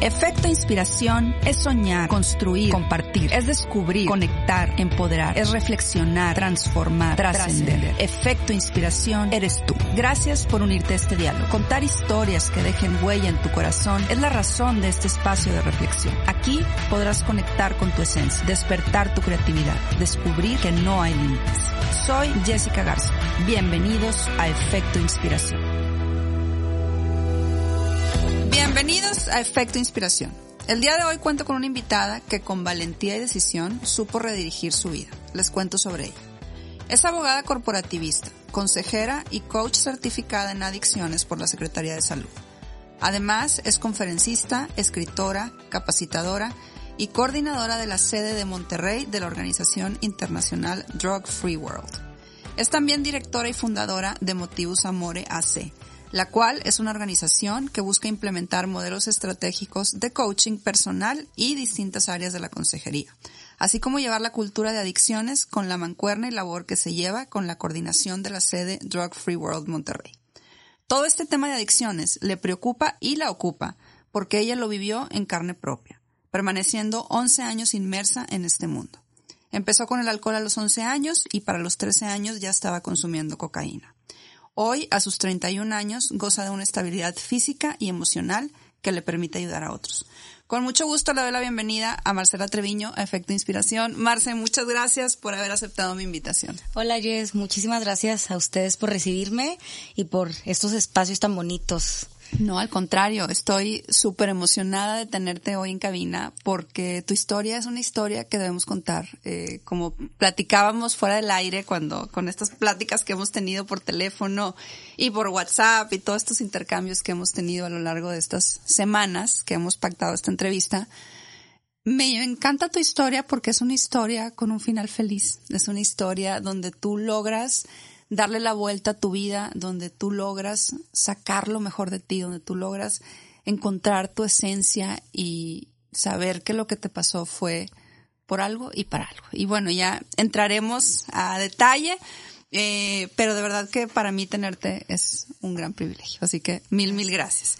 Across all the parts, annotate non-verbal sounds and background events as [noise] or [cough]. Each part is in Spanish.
Efecto inspiración es soñar, construir, compartir, es descubrir, conectar, empoderar, es reflexionar, transformar, trascender. Efecto inspiración eres tú. Gracias por unirte a este diálogo. Contar historias que dejen huella en tu corazón es la razón de este espacio de reflexión. Aquí podrás conectar con tu esencia, despertar tu creatividad, descubrir que no hay límites. Soy Jessica Garza. Bienvenidos a Efecto Inspiración. A Efecto Inspiración. El día de hoy cuento con una invitada que con valentía y decisión supo redirigir su vida. Les cuento sobre ella. Es abogada corporativista, consejera y coach certificada en adicciones por la Secretaría de Salud. Además, es conferencista, escritora, capacitadora y coordinadora de la sede de Monterrey de la organización internacional Drug Free World. Es también directora y fundadora de Motivus Amore AC, la cual es una organización que busca implementar modelos estratégicos de coaching personal y distintas áreas de la consejería, así como llevar la cultura de adicciones con la mancuerna y labor que se lleva con la coordinación de la sede Drug Free World Monterrey. Todo este tema de adicciones le preocupa y la ocupa, porque ella lo vivió en carne propia, permaneciendo 11 años inmersa en este mundo. Empezó con el alcohol a los 11 años y para los 13 años ya estaba consumiendo cocaína. Hoy, a sus 31 años, goza de una estabilidad física y emocional que le permite ayudar a otros. Con mucho gusto le doy la bienvenida a Marcela Treviño, a Efecto Inspiración. Marce, muchas gracias por haber aceptado mi invitación. Hola Jess, muchísimas gracias a ustedes por recibirme y por estos espacios tan bonitos. No, al contrario, estoy súper emocionada de tenerte hoy en cabina porque tu historia es una historia que debemos contar. Eh, como platicábamos fuera del aire cuando, con estas pláticas que hemos tenido por teléfono y por WhatsApp y todos estos intercambios que hemos tenido a lo largo de estas semanas que hemos pactado esta entrevista. Me encanta tu historia porque es una historia con un final feliz. Es una historia donde tú logras darle la vuelta a tu vida, donde tú logras sacar lo mejor de ti, donde tú logras encontrar tu esencia y saber que lo que te pasó fue por algo y para algo. Y bueno, ya entraremos a detalle, eh, pero de verdad que para mí tenerte es un gran privilegio. Así que mil, mil gracias.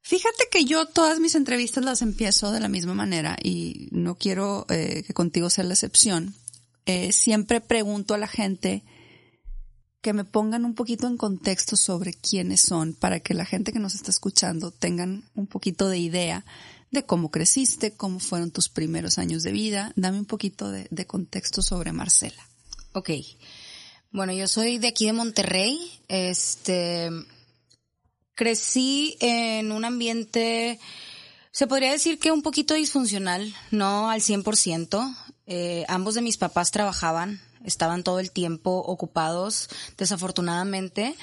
Fíjate que yo todas mis entrevistas las empiezo de la misma manera y no quiero eh, que contigo sea la excepción. Eh, siempre pregunto a la gente que me pongan un poquito en contexto sobre quiénes son para que la gente que nos está escuchando tengan un poquito de idea de cómo creciste, cómo fueron tus primeros años de vida. Dame un poquito de, contexto sobre Marcela. Ok. Bueno, yo soy de aquí de Monterrey. Este, crecí en un ambiente, se podría decir que un poquito disfuncional, no al 100%. Eh, ambos de mis papás trabajaban, estaban todo el tiempo ocupados, desafortunadamente.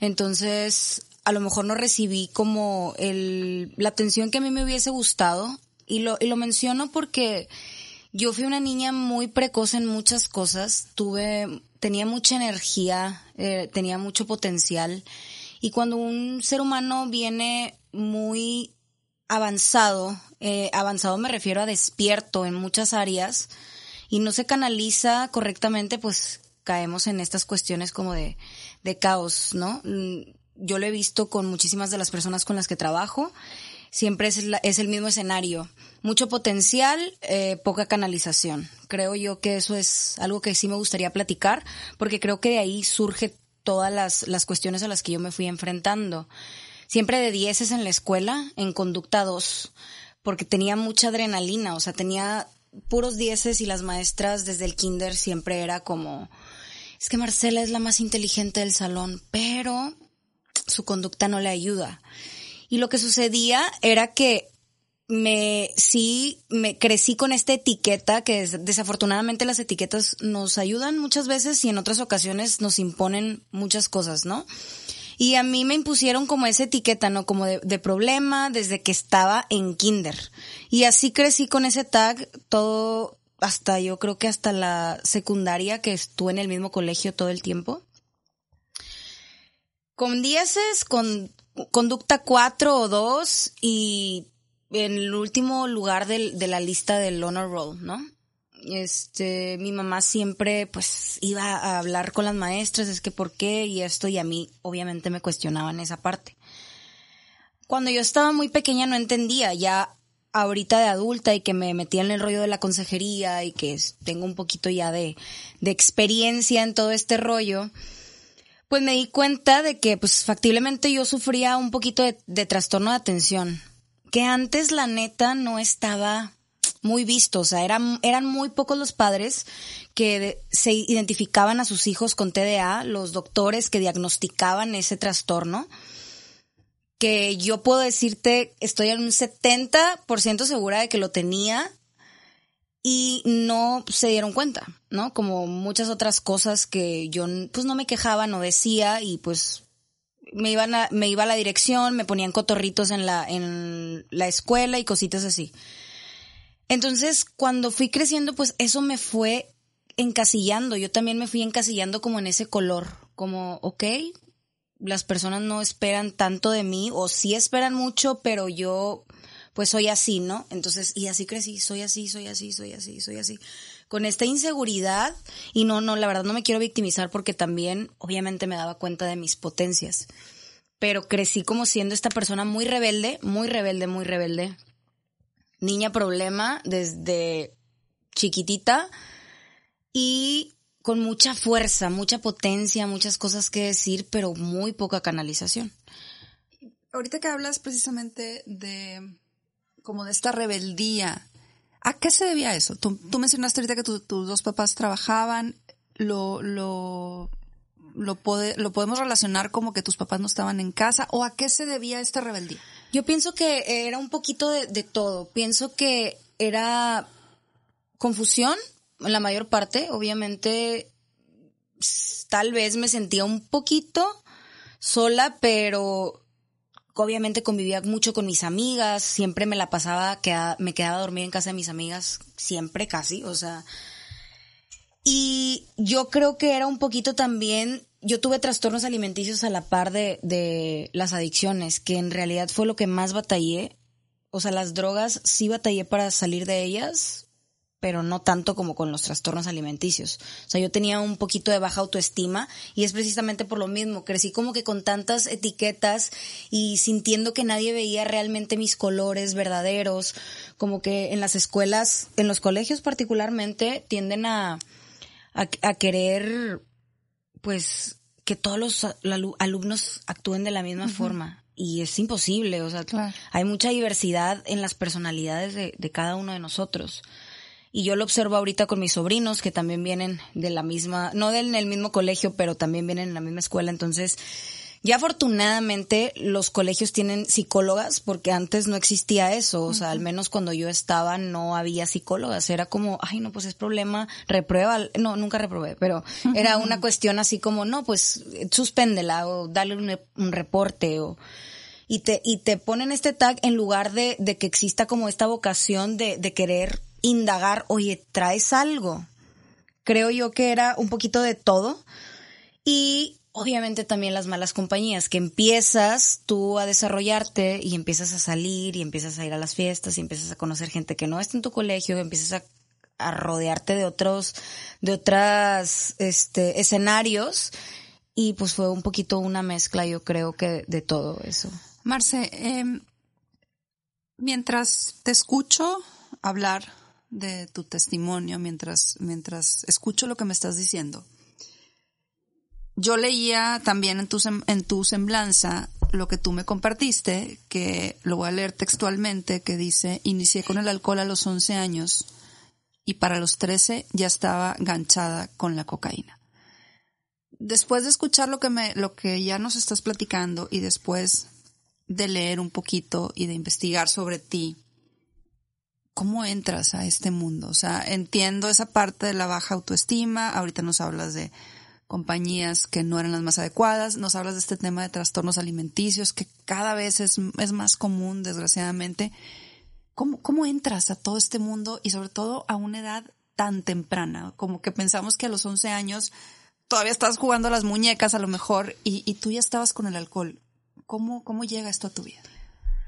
Entonces, a lo mejor no recibí como el, la atención que a mí me hubiese gustado. Y lo, y lo menciono porque yo fui una niña muy precoz en muchas cosas. Tuve, tenía mucha energía, eh, tenía mucho potencial. Y cuando un ser humano viene muy avanzado, eh, avanzado me refiero a despierto en muchas áreas, y no se canaliza correctamente, pues caemos en estas cuestiones como de, de caos, ¿no? Mm, yo lo he visto con muchísimas de las personas con las que trabajo. Siempre es, es el mismo escenario. Mucho potencial, eh, poca canalización. Creo yo que eso es algo que sí me gustaría platicar, porque creo que de ahí surge todas las, las cuestiones a las que yo me fui enfrentando. Siempre de dieces en la escuela, en conducta 2, porque tenía mucha adrenalina, o sea, tenía puros dieces y las maestras desde el kinder siempre era como, es que Marcela es la más inteligente del salón, pero su conducta no le ayuda. Y lo que sucedía era que me sí me crecí con esta etiqueta que desafortunadamente las etiquetas nos ayudan muchas veces y en otras ocasiones nos imponen muchas cosas, ¿no? Y a mí me impusieron como esa etiqueta, ¿no? Como de, problema desde que estaba en kinder. Y así crecí con ese tag todo hasta yo creo que hasta la secundaria que estuve en el mismo colegio todo el tiempo. Con dieces, con conducta 4 o 2 y en el último lugar de la lista del honor roll, ¿no? Este, mi mamá siempre pues iba a hablar con las maestras, es que por qué y esto y a mí obviamente me cuestionaban esa parte. cuando yo estaba muy pequeña no entendía, ya ahorita de adulta y que me metí en el rollo de la consejería y que tengo un poquito ya de, de experiencia en todo este rollo, pues me di cuenta de que pues factiblemente yo sufría un poquito de, de trastorno de atención, que antes la neta no estaba muy visto, o sea, eran, eran muy pocos los padres que se identificaban a sus hijos con TDA, los doctores que diagnosticaban ese trastorno, que yo puedo decirte, estoy en un 70% segura de que lo tenía y no se dieron cuenta, ¿no? Como muchas otras cosas que yo pues no me quejaba, no decía y pues me iban a, me iba a la dirección, me ponían cotorritos en la, en la escuela y cositas así. Entonces, cuando fui creciendo, pues eso me fue encasillando. Yo también me fui encasillando como en ese color, como, ok, las personas no esperan tanto de mí, o sí esperan mucho, pero yo, pues soy así, ¿no? Entonces, y así crecí, soy así, soy así, soy así, soy así. Con esta inseguridad, y no, no, la verdad no me quiero victimizar porque también, obviamente, me daba cuenta de mis potencias. Pero crecí como siendo esta persona muy rebelde, muy rebelde, muy rebelde, niña problema desde chiquitita y con mucha fuerza, mucha potencia, muchas cosas que decir, pero muy poca canalización. Ahorita que hablas precisamente de como de esta rebeldía, ¿a qué se debía eso? Tú, mencionaste ahorita que tus dos papás trabajaban, lo, lo, lo, lo podemos relacionar como que tus papás no estaban en casa, o a qué se debía esta rebeldía? Yo pienso que era un poquito de, todo. Pienso que era confusión, en la mayor parte. Obviamente, tal vez me sentía un poquito sola, pero obviamente convivía mucho con mis amigas, siempre me la pasaba, me quedaba dormida en casa de mis amigas, siempre casi, o sea. Y yo creo que era un poquito también yo tuve trastornos alimenticios a la par de, de las adicciones, que en realidad fue lo que más batallé. O sea, las drogas sí batallé para salir de ellas, pero no tanto como con los trastornos alimenticios. O sea, yo tenía un poquito de baja autoestima y es precisamente por lo mismo. Crecí como que con tantas etiquetas y sintiendo que nadie veía realmente mis colores verdaderos, como que en las escuelas, en los colegios particularmente, tienden a, a, a querer pues que todos los alumnos actúen de la misma forma. Y es imposible, o sea, hay mucha diversidad en las personalidades de, de, cada uno de nosotros. Y yo lo observo ahorita con mis sobrinos que también vienen de la misma, no del el mismo colegio, pero también vienen en la misma escuela, entonces ya afortunadamente los colegios tienen psicólogas porque antes no existía eso, o sea, al menos cuando yo estaba no había psicólogas, era como, ay, no, pues es problema, reprueba, no, nunca reprobé, pero era una cuestión así como, no, pues suspéndela o dale un, reporte o y te y te ponen este tag en lugar de, de que exista como esta vocación de, de querer indagar, oye, traes algo. Creo yo que era un poquito de todo. Y obviamente también las malas compañías, que empiezas tú a desarrollarte y empiezas a salir y empiezas a ir a las fiestas y empiezas a conocer gente que no está en tu colegio, empiezas a, rodearte de otros, de otras, este, escenarios y pues fue un poquito una mezcla, yo creo que de todo eso. Marce, em, mientras te escucho hablar de tu testimonio, mientras, mientras escucho lo que me estás diciendo, yo leía también en tu, en tu semblanza lo que tú me compartiste, que lo voy a leer textualmente, que dice, inicié con el alcohol a los 11 años y para los 13 ya estaba ganchada con la cocaína. Después de escuchar lo que me, lo que ya nos estás platicando y después de leer un poquito y de investigar sobre ti, ¿cómo entras a este mundo? O sea, entiendo esa parte de la baja autoestima, ahorita nos hablas de compañías que no eran las más adecuadas. Nos hablas de este tema de trastornos alimenticios que cada vez es, es más común, desgraciadamente. ¿Cómo, ¿Cómo entras a todo este mundo y sobre todo a una edad tan temprana? Como que pensamos que a los 11 años todavía estás jugando a las muñecas a lo mejor y, y tú ya estabas con el alcohol. ¿Cómo, ¿Cómo llega esto a tu vida?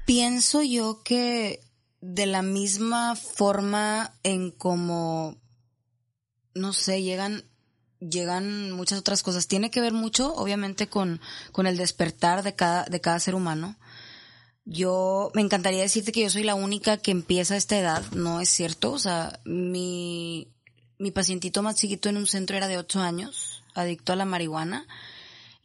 Pienso yo que de la misma forma en como, no sé, llegan llegan muchas otras cosas. Tiene que ver mucho, obviamente, con, con el despertar de cada, de cada ser humano. yo me encantaría decirte que yo soy la única que empieza a esta edad, no es cierto, o sea, mi, mi pacientito más chiquito en un centro era de 8 años, adicto a la marihuana,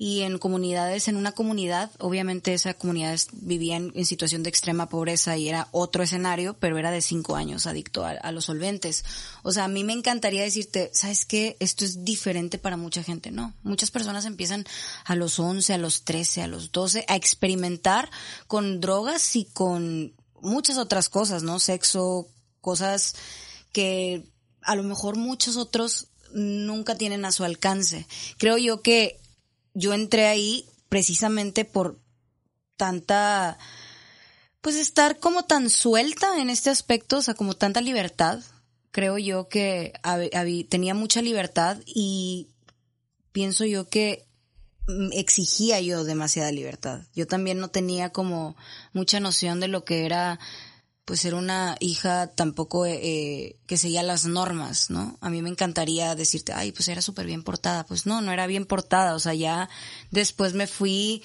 y en comunidades, en una comunidad, obviamente esa comunidad vivía en, situación de extrema pobreza y era otro escenario, pero era de cinco años adicto a, los solventes. O sea, a mí me encantaría decirte, ¿sabes qué? Esto es diferente para mucha gente, ¿no? Muchas personas empiezan a los 11, a los 13, a los 12 a experimentar con drogas y con muchas otras cosas, ¿no? Sexo, cosas que a lo mejor muchos otros nunca tienen a su alcance. Creo yo que yo entré ahí precisamente por tanta, pues estar como tan suelta en este aspecto, o sea, como tanta libertad. Creo yo que tenía mucha libertad y pienso yo que exigía yo demasiada libertad. Yo también no tenía como mucha noción de lo que era pues ser una hija tampoco eh, que seguía las normas, ¿no? A mí me encantaría decirte, ay, pues era súper bien portada. Pues no, no era bien portada. O sea, ya después me fui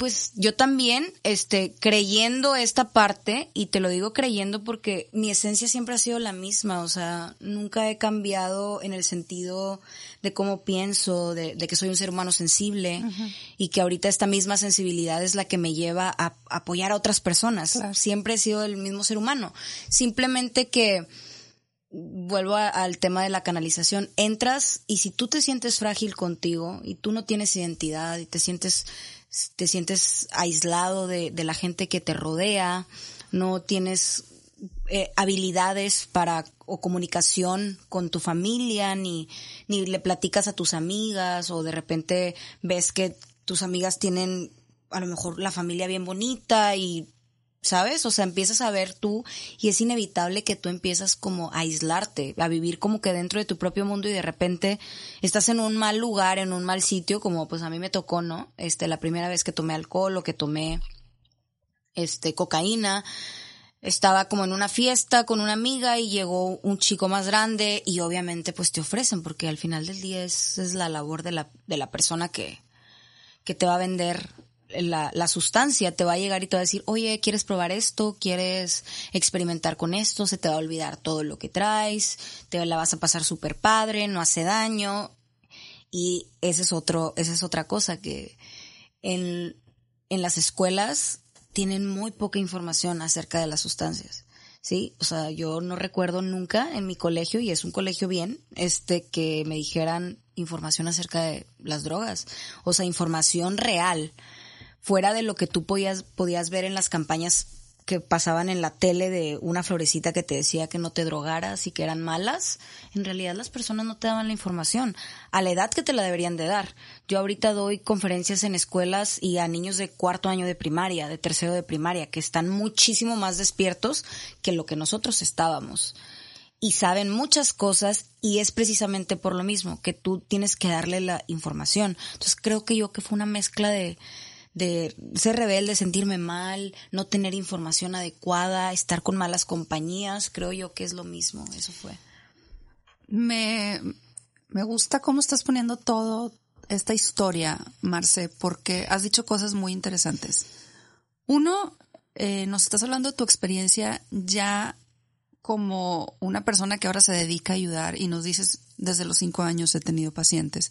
pues yo también, este, creyendo esta parte, y te lo digo creyendo porque mi esencia siempre ha sido la misma, o sea, nunca he cambiado en el sentido de cómo pienso, de, que soy un ser humano sensible, y que ahorita esta misma sensibilidad es la que me lleva a, apoyar a otras personas. Siempre he sido el mismo ser humano. Simplemente que, vuelvo al tema de la canalización, entras y si tú te sientes frágil contigo y tú no tienes identidad y te sientes te sientes aislado de, la gente que te rodea, no tienes eh, habilidades para o comunicación con tu familia, ni, ni le platicas a tus amigas, o de repente ves que tus amigas tienen a lo mejor la familia bien bonita y ¿sabes? O sea, empiezas a ver tú y es inevitable que tú empiezas como a aislarte, a vivir como que dentro de tu propio mundo y de repente estás en un mal lugar, en un mal sitio, como pues a mí me tocó, ¿no? Este, la primera vez que tomé alcohol o que tomé, este, cocaína, estaba como en una fiesta con una amiga y llegó un chico más grande y obviamente pues te ofrecen porque al final del día es, es la labor de la, de la persona que, que te va a vender la, la, sustancia te va a llegar y te va a decir, oye, ¿quieres probar esto? ¿Quieres experimentar con esto? Se te va a olvidar todo lo que traes, te la vas a pasar súper padre, no hace daño. Y ese es otro, esa es otra cosa que en, en las escuelas tienen muy poca información acerca de las sustancias. Sí, o sea, yo no recuerdo nunca en mi colegio, y es un colegio bien, este, que me dijeran información acerca de las drogas. O sea, información real fuera de lo que tú podías, podías ver en las campañas que pasaban en la tele de una florecita que te decía que no te drogaras y que eran malas, en realidad las personas no te daban la información a la edad que te la deberían de dar. Yo ahorita doy conferencias en escuelas y a niños de cuarto año de primaria, de tercero de primaria, que están muchísimo más despiertos que lo que nosotros estábamos. Y saben muchas cosas y es precisamente por lo mismo que tú tienes que darle la información. Entonces creo que yo que fue una mezcla de, de ser rebelde, sentirme mal, no tener información adecuada, estar con malas compañías, creo yo que es lo mismo, eso fue. Me, me gusta cómo estás poniendo todo esta historia, Marce, porque has dicho cosas muy interesantes. Uno, eh, nos estás hablando de tu experiencia ya como una persona que ahora se dedica a ayudar y nos dices, desde los cinco años he tenido pacientes.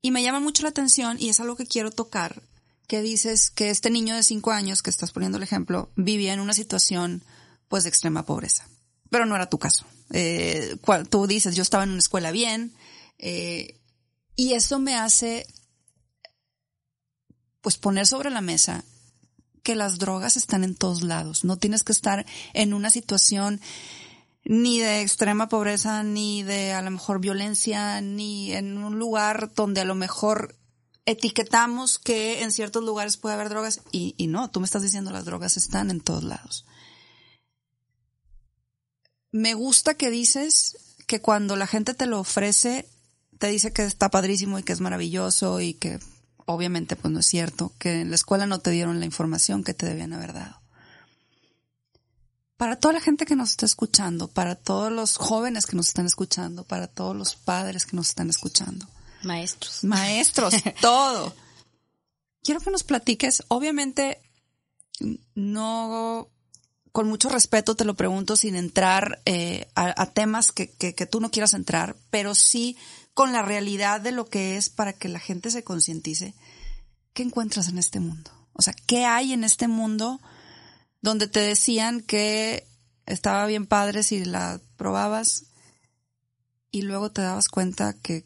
Y me llama mucho la atención y es algo que quiero tocar que dices que este niño de cinco años, que estás poniendo el ejemplo, vivía en una situación pues de extrema pobreza. Pero no era tu caso. Eh, tú dices, yo estaba en una escuela bien, eh, y eso me hace pues poner sobre la mesa que las drogas están en todos lados. No tienes que estar en una situación ni de extrema pobreza, ni de a lo mejor violencia, ni en un lugar donde a lo mejor etiquetamos que en ciertos lugares puede haber drogas y, no, tú me estás diciendo las drogas están en todos lados. Me gusta que dices que cuando la gente te lo ofrece, te dice que está padrísimo y que es maravilloso y que obviamente pues no es cierto, que en la escuela no te dieron la información que te debían haber dado. Para toda la gente que nos está escuchando, para todos los jóvenes que nos están escuchando, para todos los padres que nos están escuchando, Maestros. Maestros, [laughs] todo. Quiero que nos platiques, obviamente, no, con mucho respeto te lo pregunto sin entrar eh, a, temas que, que, que tú no quieras entrar, pero sí con la realidad de lo que es para que la gente se concientice. ¿Qué encuentras en este mundo? O sea, ¿qué hay en este mundo donde te decían que estaba bien padre si la probabas y luego te dabas cuenta que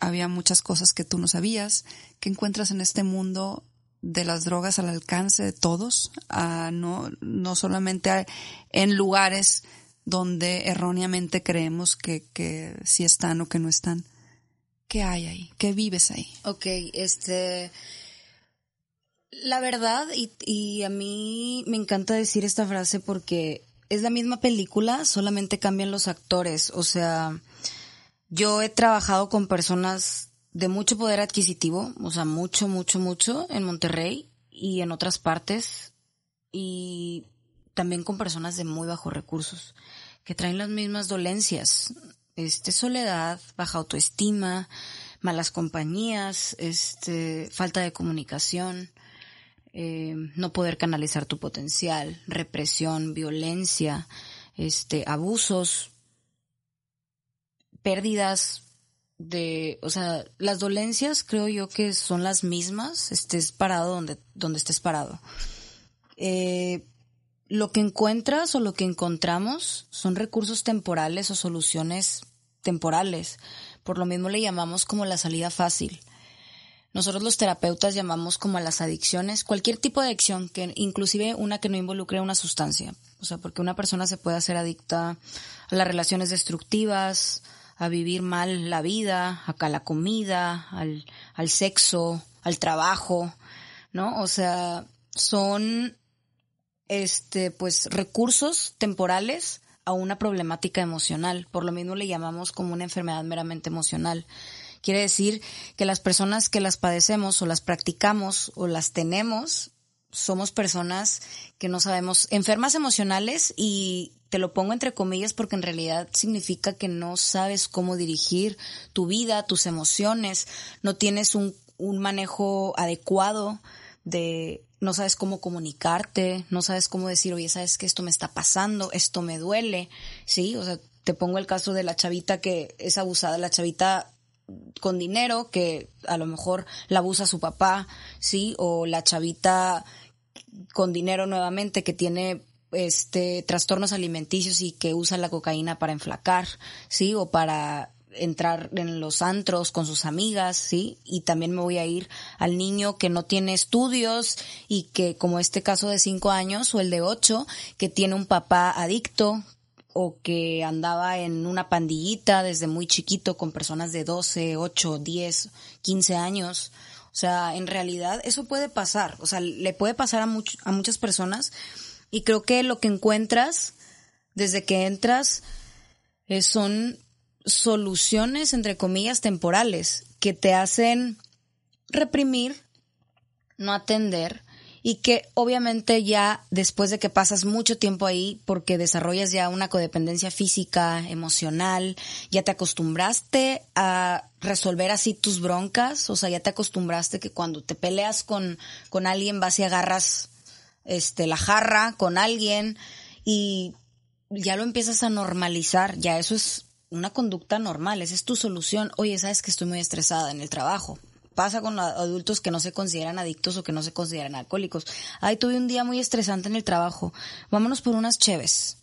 había muchas cosas que tú no sabías, que encuentras en este mundo de las drogas al alcance de todos, no, no solamente en lugares donde erróneamente creemos que, que sí están o que no están. ¿Qué hay ahí? ¿Qué vives ahí? Ok, este... La verdad, y, y a mí me encanta decir esta frase porque es la misma película, solamente cambian los actores. O sea, yo he trabajado con personas de mucho poder adquisitivo, o sea, mucho, mucho, mucho en Monterrey y en otras partes, y también con personas de muy bajos recursos, que traen las mismas dolencias, este, soledad, baja autoestima, malas compañías, este, falta de comunicación, eh, no poder canalizar tu potencial, represión, violencia, este, abusos, pérdidas de, o sea, las dolencias creo yo que son las mismas, estés parado donde, donde estés parado. Eh, lo que encuentras o lo que encontramos son recursos temporales o soluciones temporales. Por lo mismo le llamamos como la salida fácil. Nosotros los terapeutas llamamos como a las adicciones, cualquier tipo de adicción, que inclusive una que no involucre una sustancia. O sea, porque una persona se puede hacer adicta a las relaciones destructivas, a vivir mal la vida, acá la comida, al, al sexo, al trabajo, ¿no? O sea, son, este, pues, recursos temporales a una problemática emocional. Por lo mismo le llamamos como una enfermedad meramente emocional. Quiere decir que las personas que las padecemos o las practicamos o las tenemos somos personas que no sabemos, enfermas emocionales y te lo pongo entre comillas porque en realidad significa que no sabes cómo dirigir tu vida, tus emociones, no tienes un, un manejo adecuado de, no sabes cómo comunicarte, no sabes cómo decir, oye, sabes que esto me está pasando, esto me duele, sí, o sea, te pongo el caso de la chavita que es abusada, la chavita con dinero que a lo mejor la abusa su papá, sí, o la chavita con dinero nuevamente que tiene este trastornos alimenticios y que usa la cocaína para enflacar, sí, o para entrar en los antros con sus amigas, sí, y también me voy a ir al niño que no tiene estudios y que como este caso de cinco años o el de ocho, que tiene un papá adicto o que andaba en una pandillita desde muy chiquito con personas de 12, 8, 10, 15 años. O sea, en realidad eso puede pasar, o sea, le puede pasar a, a muchas personas. Y creo que lo que encuentras desde que entras eh, son soluciones, entre comillas, temporales que te hacen reprimir, no atender y que obviamente ya después de que pasas mucho tiempo ahí, porque desarrollas ya una codependencia física, emocional, ya te acostumbraste a resolver así tus broncas, o sea, ya te acostumbraste que cuando te peleas con, con alguien vas y agarras este, la jarra con alguien y ya lo empiezas a normalizar, ya eso es una conducta normal, esa es tu solución. Oye, sabes que estoy muy estresada en el trabajo pasa con adultos que no se consideran adictos o que no se consideran alcohólicos. Ay, tuve un día muy estresante en el trabajo. Vámonos por unas cheves.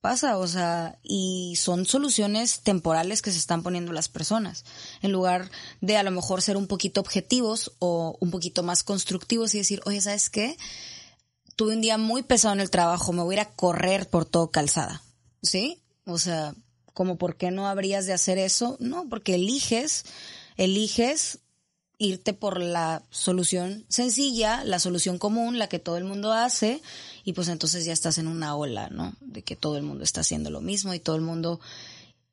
Pasa, o sea, y son soluciones temporales que se están poniendo las personas. En lugar de a lo mejor ser un poquito objetivos o un poquito más constructivos y decir, oye, ¿sabes qué? Tuve un día muy pesado en el trabajo, me voy a ir a correr por todo calzada. ¿Sí? O sea, como por qué no habrías de hacer eso? No, porque eliges, eliges irte por la solución sencilla, la solución común, la que todo el mundo hace, y pues entonces ya estás en una ola, ¿no? De que todo el mundo está haciendo lo mismo y todo el mundo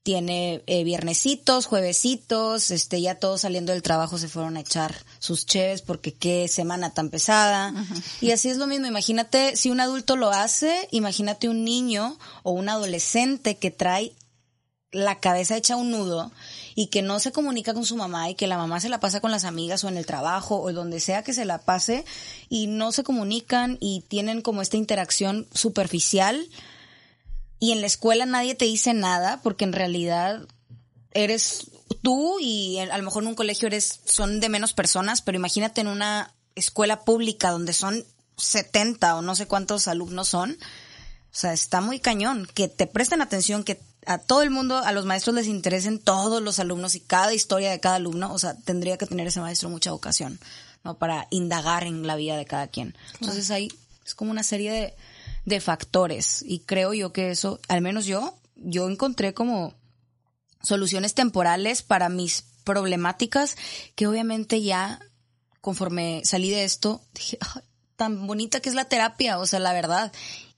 tiene eh, viernesitos, juevesitos, este, ya todos saliendo del trabajo se fueron a echar sus cheves porque qué semana tan pesada. Y así es lo mismo, imagínate si un adulto lo hace, imagínate un niño o un adolescente que trae la cabeza hecha un nudo y que no se comunica con su mamá y que la mamá se la pasa con las amigas o en el trabajo o donde sea que se la pase y no se comunican y tienen como esta interacción superficial y en la escuela nadie te dice nada porque en realidad eres tú y a lo mejor en un colegio eres son de menos personas, pero imagínate en una escuela pública donde son 70 o no sé cuántos alumnos son. O sea, está muy cañón. Que te presten atención, que a todo el mundo, a los maestros les interesen todos los alumnos y cada historia de cada alumno. O sea, tendría que tener ese maestro mucha vocación, ¿no? Para indagar en la vida de cada quien. Entonces ahí es como una serie de, de factores. Y creo yo que eso, al menos yo, yo encontré como soluciones temporales para mis problemáticas que obviamente ya conforme salí de esto dije tan bonita que es la terapia o sea la verdad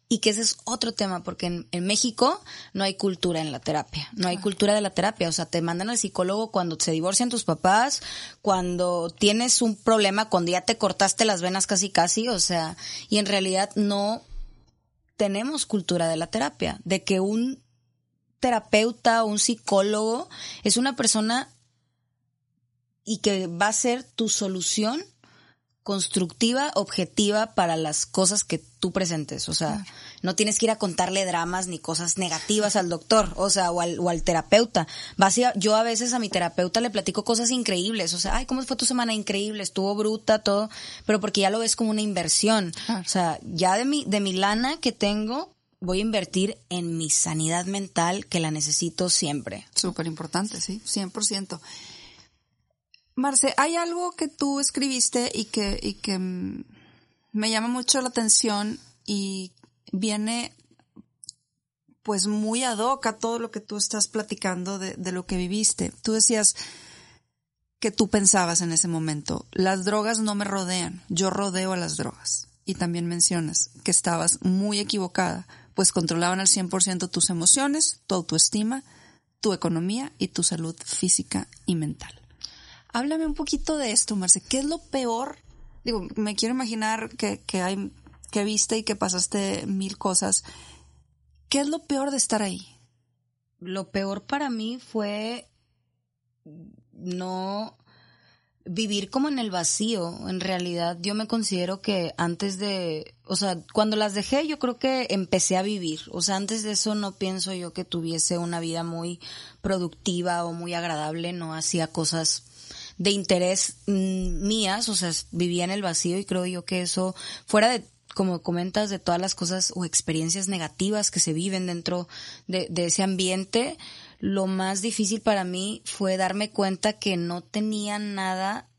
y que ese es otro tema porque en, México no hay cultura en la terapia no hay cultura de la terapia. O sea te mandan al psicólogo cuando se divorcian tus papás cuando tienes un problema cuando ya te cortaste las venas casi casi o sea y en realidad no tenemos cultura de la terapia de que un terapeuta o un psicólogo es una persona y que va a ser tu solución constructiva, objetiva para las cosas que tú presentes. O sea, no tienes que ir a contarle dramas ni cosas negativas al doctor, o sea, o al, o al terapeuta. Vas yo a veces a mi terapeuta le platico cosas increíbles, o sea, ay, ¿cómo fue tu semana? Increíble, estuvo bruta, todo, pero porque ya lo ves como una inversión. O sea, ya de mi, de mi lana que tengo, voy a invertir en mi sanidad mental que la necesito siempre. Súper importante, sí, 100%. Marce, hay algo que tú escribiste y que, y que mm, me llama mucho la atención y viene pues muy ad hoc a todo lo que tú estás platicando de, de lo que viviste. Tú decías que tú pensabas en ese momento, las drogas no me rodean, yo rodeo a las drogas. Y también mencionas que estabas muy equivocada pues controlaban al 100% tus emociones, tu autoestima, tu economía y tu salud física y mental. Háblame un poquito de esto, Marce. ¿Qué es lo peor? Digo, me quiero imaginar que, hay, que viste y que pasaste mil cosas. ¿Qué es lo peor de estar ahí? Lo peor para mí fue no vivir como en el vacío. En realidad, yo me considero que antes de, o sea, cuando las dejé, yo creo que empecé a vivir. O sea, antes de eso no pienso yo que tuviese una vida muy productiva o muy agradable. No hacía cosas de interés mm, mías, o sea, vivía en el vacío y creo yo que eso, fuera de como comentas, de todas las cosas o experiencias negativas que se viven dentro de, de ese ambiente, lo más difícil para mí fue darme cuenta que no tenía nada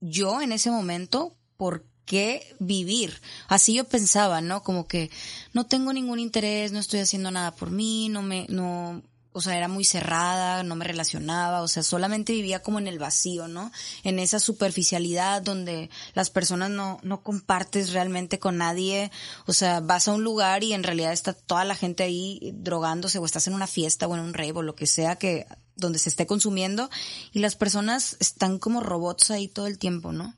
yo en ese momento por qué vivir. Así yo pensaba, ¿no? Como que no tengo ningún interés, no estoy haciendo nada por mí, no me, no, o sea, era muy cerrada, no me relacionaba, o sea, solamente vivía como en el vacío, ¿no? En esa superficialidad donde las personas no, no compartes realmente con nadie, o sea, vas a un lugar y en realidad está toda la gente ahí drogándose o estás en una fiesta o en un rave o lo que sea que, donde se esté consumiendo y las personas están como robots ahí todo el tiempo, ¿no?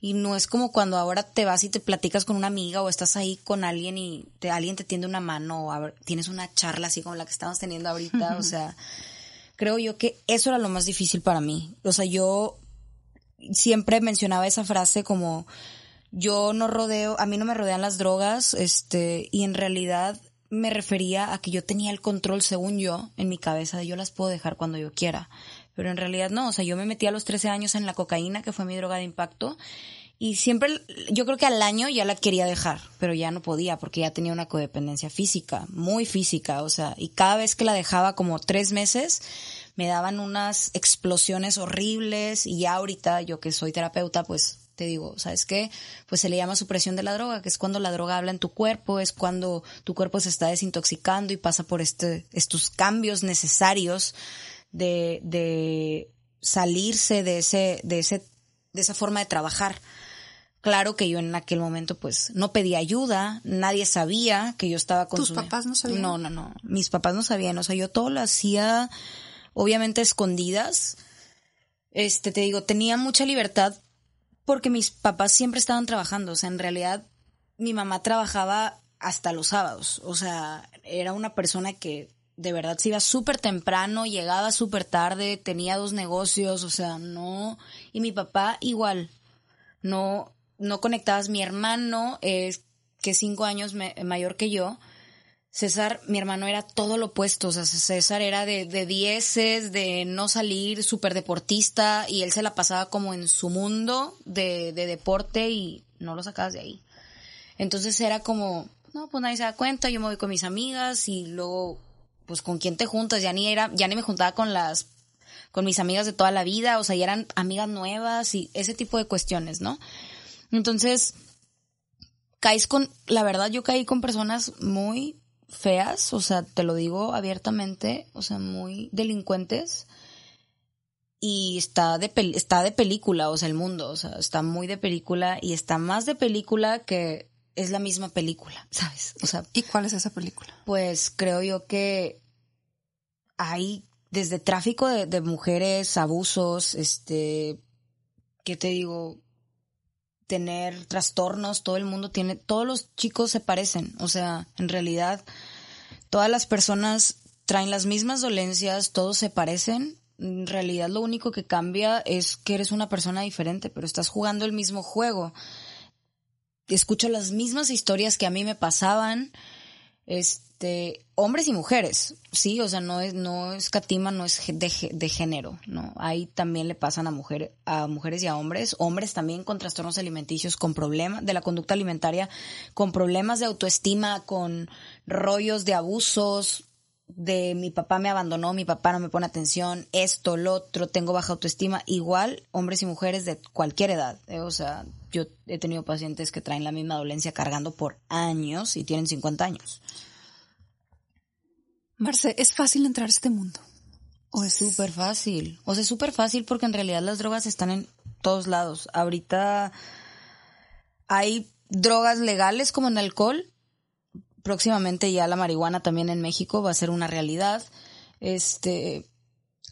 Y no es como cuando ahora te vas y te platicas con una amiga o estás ahí con alguien y te, alguien te tiende una mano o tienes una charla así como la que estamos teniendo ahorita. o [laughs] sea, creo yo que eso era lo más difícil para mí. O sea, yo siempre mencionaba esa frase como yo no rodeo, a mí no me rodean las drogas, este, y en realidad me refería a que yo tenía el control, según yo, en mi cabeza, de yo las puedo dejar cuando yo quiera pero en realidad no, o sea, yo me metí a los 13 años en la cocaína, que fue mi droga de impacto, y siempre, yo creo que al año ya la quería dejar, pero ya no podía porque ya tenía una codependencia física, muy física, o sea, y cada vez que la dejaba como tres meses, me daban unas explosiones horribles y ya ahorita, yo que soy terapeuta, pues te digo, ¿sabes qué? Pues se le llama supresión de la droga, que es cuando la droga habla en tu cuerpo, es cuando tu cuerpo se está desintoxicando y pasa por este, estos cambios necesarios de, de salirse de ese, de ese, de esa forma de trabajar. Claro que yo en aquel momento pues no pedía ayuda, nadie sabía que yo estaba consumiendo. ¿Tus papás no sabían? No, no, no. Mis papás no sabían. O sea, yo todo lo hacía obviamente escondidas. Este, te digo, tenía mucha libertad porque mis papás siempre estaban trabajando. O sea, en realidad mi mamá trabajaba hasta los sábados. O sea, era una persona que de verdad se iba súper temprano, llegaba súper tarde, tenía dos negocios, o sea, no. Y mi papá igual, no, no conectabas. Mi hermano, es que cinco años mayor que yo, César, mi hermano, era todo lo opuesto. O sea, César era de, de dieces, de no salir, súper deportista, y él se la pasaba como en su mundo de, de deporte y no lo sacabas de ahí. Entonces era como, no, pues nadie se da cuenta, yo me voy con mis amigas y luego, pues con quién te juntas, ya ni era, ya ni me juntaba con las, con mis amigas de toda la vida, o sea, ya eran amigas nuevas y ese tipo de cuestiones, ¿no? Entonces, caes con, la verdad yo caí con personas muy feas, o sea, te lo digo abiertamente, o sea, muy delincuentes. Y está de, está de película, o sea, el mundo, o sea, está muy de película y está más de película que es la misma película, ¿sabes? O sea, ¿y cuál es esa película? Pues creo yo que hay desde tráfico de, de mujeres, abusos, este, ¿qué te digo? tener trastornos, todo el mundo tiene, todos los chicos se parecen, o sea, en realidad todas las personas traen las mismas dolencias, todos se parecen, en realidad lo único que cambia es que eres una persona diferente, pero estás jugando el mismo juego. Escucho las mismas historias que a mí me pasaban, este, hombres y mujeres, sí, o sea, no es, no es catima, no es de, de, género, ¿no? Ahí también le pasan a mujeres, a mujeres y a hombres, hombres también con trastornos alimenticios, con problemas de la conducta alimentaria, con problemas de autoestima, con rollos de abusos, de mi papá me abandonó, mi papá no me pone atención, esto, lo otro, tengo baja autoestima, igual hombres y mujeres de cualquier edad, ¿eh? o sea, yo he tenido pacientes que traen la misma dolencia cargando por años y tienen 50 años. Marce, ¿es fácil entrar a este mundo? ¿O es súper fácil? O sea, es súper fácil porque en realidad las drogas están en todos lados. Ahorita hay drogas legales como en alcohol. Próximamente ya la marihuana también en México va a ser una realidad. Este,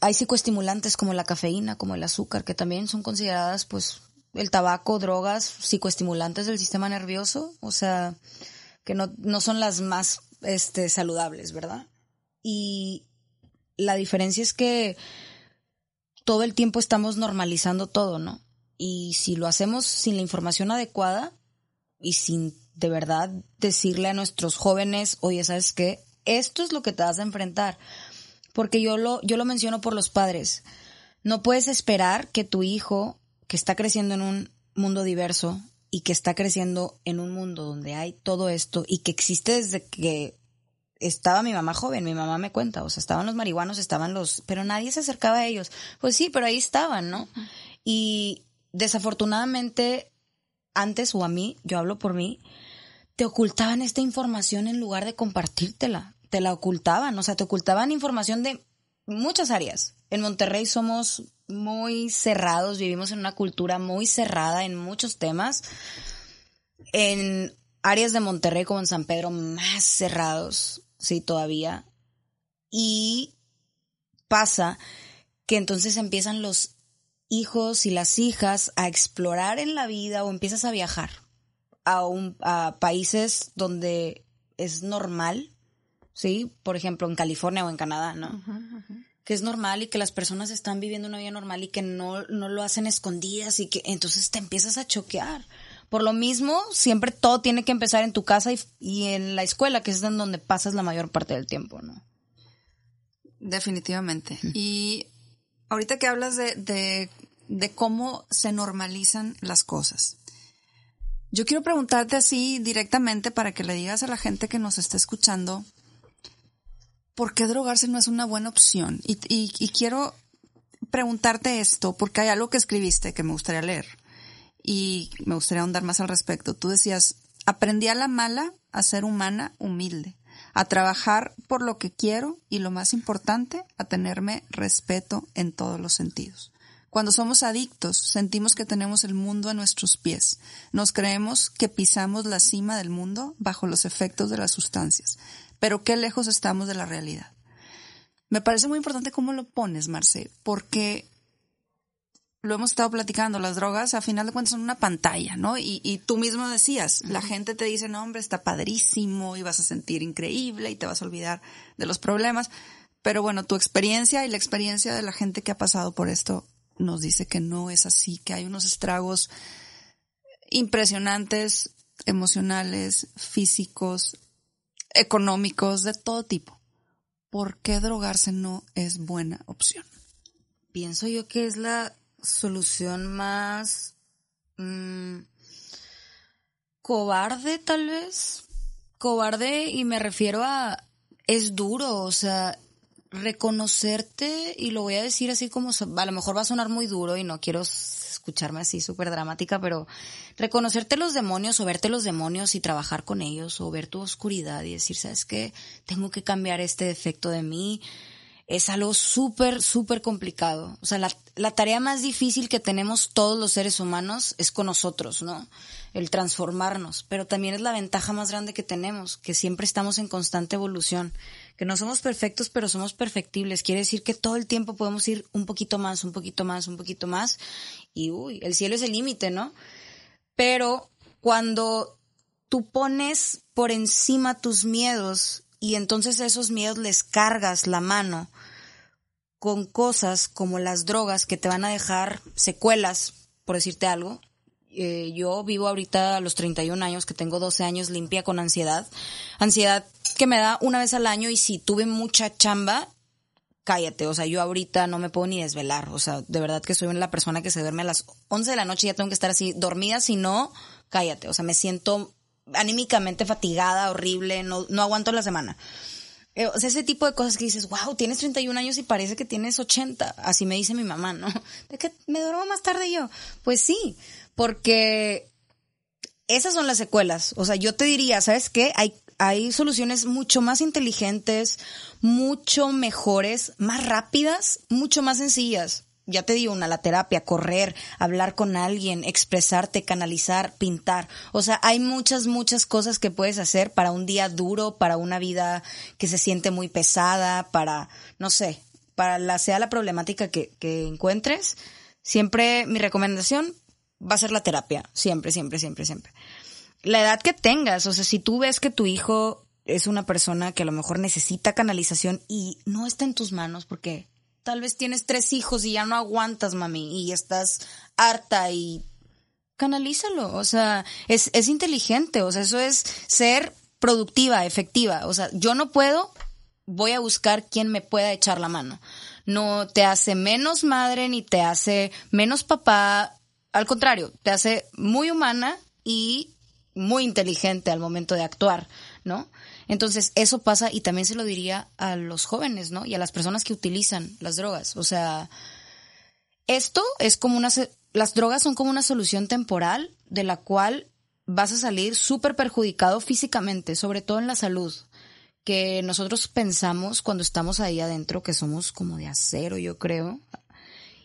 hay psicoestimulantes como la cafeína, como el azúcar, que también son consideradas, pues, el tabaco, drogas, psicoestimulantes del sistema nervioso. O sea, que no, no son las más, este, saludables, ¿verdad? y la diferencia es que todo el tiempo estamos normalizando todo, ¿no? Y si lo hacemos sin la información adecuada y sin de verdad decirle a nuestros jóvenes, oye, ¿sabes qué? Esto es lo que te vas a enfrentar. Porque yo lo, yo lo menciono por los padres. No puedes esperar que tu hijo, que está creciendo en un mundo diverso y que está creciendo en un mundo donde hay todo esto y que existe desde que estaba mi mamá joven, mi mamá me cuenta, o sea, estaban los marihuanos, estaban los, pero nadie se acercaba a ellos. Pues sí, pero ahí estaban, ¿no? Y desafortunadamente, antes o a mí, yo hablo por mí, te ocultaban esta información en lugar de compartírtela. Te la ocultaban, o sea, te ocultaban información de muchas áreas. En Monterrey somos muy cerrados, vivimos en una cultura muy cerrada en muchos temas. En áreas de Monterrey como en San Pedro más cerrados sí, todavía. Y pasa que entonces empiezan los hijos y las hijas a explorar en la vida o empiezas a viajar a, un, a países donde es normal, ¿sí? Por ejemplo, en California o en Canadá, ¿no? Que es normal y que las personas están viviendo una vida normal y que no, no lo hacen escondidas y que entonces te empiezas a choquear. Por lo mismo, siempre todo tiene que empezar en tu casa y, en la escuela, que es en donde pasas la mayor parte del tiempo, ¿no? Definitivamente. Y ahorita que hablas de, de, cómo se normalizan las cosas. Yo quiero preguntarte así directamente para que le digas a la gente que nos está escuchando, ¿por qué drogarse no es una buena opción? Y, quiero preguntarte esto porque hay algo que escribiste que me gustaría leer y me gustaría ahondar más al respecto. Tú decías, aprendí a la mala a ser humana humilde, a trabajar por lo que quiero y lo más importante, a tenerme respeto en todos los sentidos. Cuando somos adictos, sentimos que tenemos el mundo a nuestros pies. Nos creemos que pisamos la cima del mundo bajo los efectos de las sustancias. Pero qué lejos estamos de la realidad. Me parece muy importante cómo lo pones, Marce, porque lo hemos estado platicando, las drogas a final de cuentas son una pantalla, ¿no? Y, y tú mismo decías, la gente te dice, no hombre, está padrísimo y vas a sentir increíble y te vas a olvidar de los problemas. Pero bueno, tu experiencia y la experiencia de la gente que ha pasado por esto nos dice que no es así, que hay unos estragos impresionantes, emocionales, físicos, económicos, de todo tipo. ¿Por qué drogarse no es buena opción? Pienso yo que es la solución más mm, cobarde tal vez. Cobarde y me refiero a es duro, o sea, reconocerte y lo voy a decir así como a lo mejor va a sonar muy duro y no quiero escucharme así súper dramática, pero reconocerte los demonios o verte los demonios y trabajar con ellos o ver tu oscuridad y decir, ¿sabes qué? Tengo que cambiar este defecto de mí es algo súper, súper complicado. O sea, la, la, tarea más difícil que tenemos todos los seres humanos es con nosotros, ¿no? El transformarnos. Pero también es la ventaja más grande que tenemos, que siempre estamos en constante evolución. Que no somos perfectos, pero somos perfectibles. Quiere decir que todo el tiempo podemos ir un poquito más, un poquito más, un poquito más. Y uy, el cielo es el límite, ¿no? Pero cuando tú pones por encima tus miedos y entonces a esos miedos les cargas la mano con cosas como las drogas que te van a dejar secuelas, por decirte algo. Eh, yo vivo ahorita a los 31 años, que tengo 12 años limpia con ansiedad. Ansiedad que me da una vez al año y si tuve mucha chamba, cállate, o sea, yo ahorita no me puedo ni desvelar, o sea, de verdad que soy la persona que se duerme a las 11 de la noche y ya tengo que estar así dormida, si no, cállate, o sea, me siento anímicamente fatigada, horrible, no, no aguanto la semana. Eh, o sea, ese tipo de cosas que dices, wow, tienes 31 años y parece que tienes 80. Así me dice mi mamá, ¿no? [laughs] De que me duermo más tarde yo. Pues sí, porque esas son las secuelas. O sea, yo te diría, ¿sabes qué? Hay, hay soluciones mucho más inteligentes, mucho mejores, más rápidas, mucho más sencillas ya te digo, una, la terapia, correr, hablar con alguien, expresarte, canalizar, pintar. O sea, hay muchas, muchas cosas que puedes hacer para un día duro, para una vida que se siente muy pesada, para, no sé, para la sea la problemática que, que encuentres. Siempre mi recomendación va a ser la terapia. Siempre, siempre, siempre, siempre. La edad que tengas, o sea, si tú ves que tu hijo es una persona que a lo mejor necesita canalización y no está en tus manos porque tal vez tienes tres hijos y ya no aguantas, mami, y estás harta y canalízalo, o sea, es, es inteligente, o sea, eso es ser productiva, efectiva, o sea, yo no puedo, voy a buscar quien me pueda echar la mano. No te hace menos madre ni te hace menos papá, al contrario, te hace muy humana y muy inteligente al momento de actuar, ¿no? Entonces, eso pasa y también se lo diría a los jóvenes, ¿no? Y a las personas que utilizan las drogas. O sea, esto es como una... Las drogas son como una solución temporal de la cual vas a salir súper perjudicado físicamente, sobre todo en la salud. Que nosotros pensamos cuando estamos ahí adentro que somos como de acero, yo creo.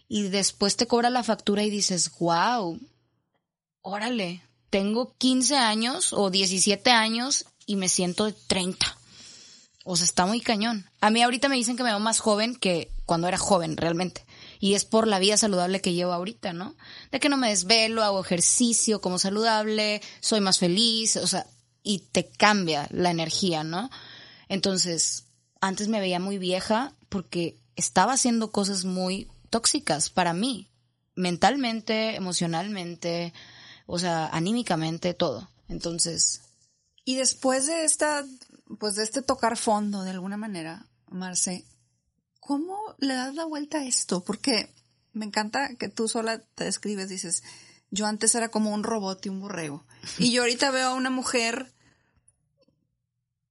Y después te cobra la factura y dices, wow, órale, tengo 15 años o 17 años y me siento de 30. O sea, está muy cañón. A mí ahorita me dicen que me veo más joven que cuando era joven, realmente. Y es por la vida saludable que llevo ahorita, ¿no? De que no me desvelo, hago ejercicio como saludable, soy más feliz, o sea, y te cambia la energía, ¿no? Entonces, antes me veía muy vieja porque estaba haciendo cosas muy tóxicas para mí, mentalmente, emocionalmente, o sea, anímicamente, todo. Entonces, y después de esta, pues de este tocar fondo de alguna manera, Marce, ¿cómo le das la vuelta a esto? Porque me encanta que tú sola te describes, dices, yo antes era como un robot y un borrego. Y yo ahorita veo a una mujer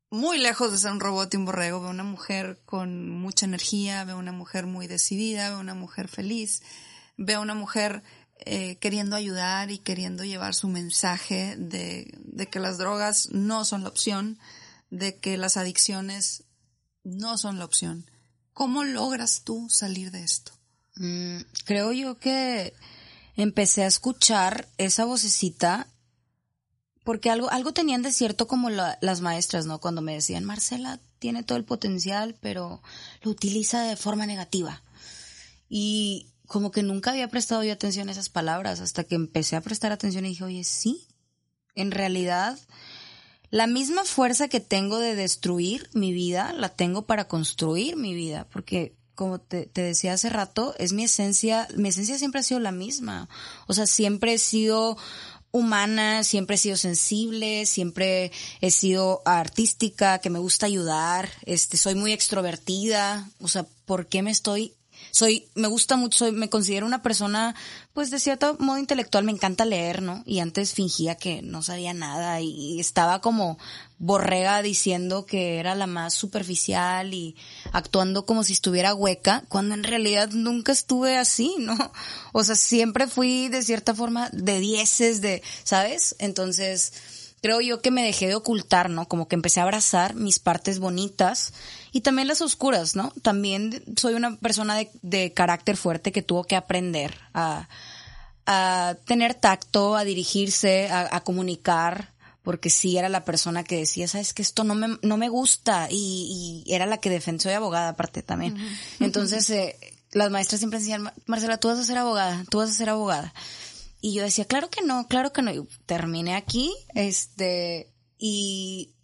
muy lejos de ser un robot y un borrego, veo una mujer con mucha energía, veo una mujer muy decidida, veo una mujer feliz, veo una mujer eh, queriendo ayudar y queriendo llevar su mensaje de, que las drogas no son la opción, de que las adicciones no son la opción. ¿Cómo logras tú salir de esto? Mm, creo yo que empecé a escuchar esa vocecita porque algo, algo tenían de cierto como las maestras, ¿no? Cuando me decían, Marcela tiene todo el potencial, pero lo utiliza de forma negativa. Y como que nunca había prestado yo atención a esas palabras hasta que empecé a prestar atención y dije, oye, sí, en realidad la misma fuerza que tengo de destruir mi vida, la tengo para construir mi vida, porque como te, te, decía hace rato, es mi esencia, mi esencia siempre ha sido la misma. O sea, siempre he sido humana, siempre he sido sensible, siempre he sido artística, que me gusta ayudar, este, soy muy extrovertida, o sea, ¿por qué me estoy soy, me gusta mucho, soy, me considero una persona, pues de cierto modo intelectual, me encanta leer, ¿no? Y antes fingía que no sabía nada y estaba como borrega diciendo que era la más superficial y actuando como si estuviera hueca, cuando en realidad nunca estuve así, ¿no? O sea, siempre fui de cierta forma de dieces, de, ¿sabes? Entonces, creo yo que me dejé de ocultar, ¿no? Como que empecé a abrazar mis partes bonitas y también las oscuras, ¿no? También soy una persona de, de carácter fuerte que tuvo que aprender a, a tener tacto, a dirigirse, a, a, comunicar, porque sí era la persona que decía, sabes que esto no me, no me gusta y, y era la que defendió, soy abogada aparte también. Entonces, eh, las maestras siempre decían, Marcela, tú vas a ser abogada, tú vas a ser abogada. Y yo decía, claro que no, claro que no. Y terminé aquí, este, y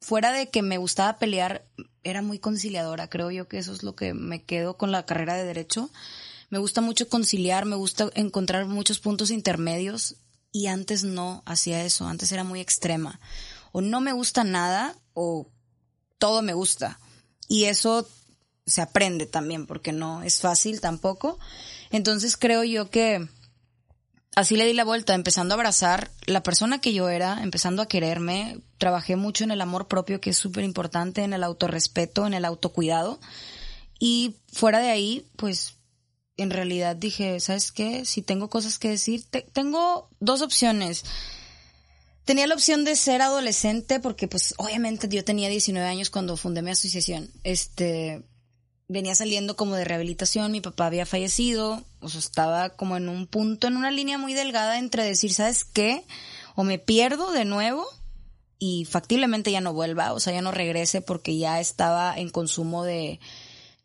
fuera de que me gustaba pelear, era muy conciliadora. Creo yo que eso es lo que me quedo con la carrera de derecho. Me gusta mucho conciliar, me gusta encontrar muchos puntos intermedios y antes no hacía eso, antes era muy extrema. O no me gusta nada o todo me gusta. Y eso se aprende también porque no es fácil tampoco. Entonces creo yo que así le di la vuelta, empezando a abrazar la persona que yo era, empezando a quererme. Trabajé mucho en el amor propio, que es súper importante, en el autorrespeto, en el autocuidado. Y fuera de ahí, pues en realidad dije, ¿sabes qué? Si tengo cosas que decir, tengo dos opciones. Tenía la opción de ser adolescente porque pues obviamente yo tenía 19 años cuando fundé mi asociación. Este, venía saliendo como de rehabilitación, mi papá había fallecido, o sea, estaba como en un punto, en una línea muy delgada entre decir, ¿sabes qué? O me pierdo de nuevo y factiblemente ya no vuelva, o sea, ya no regrese porque ya estaba en consumo de,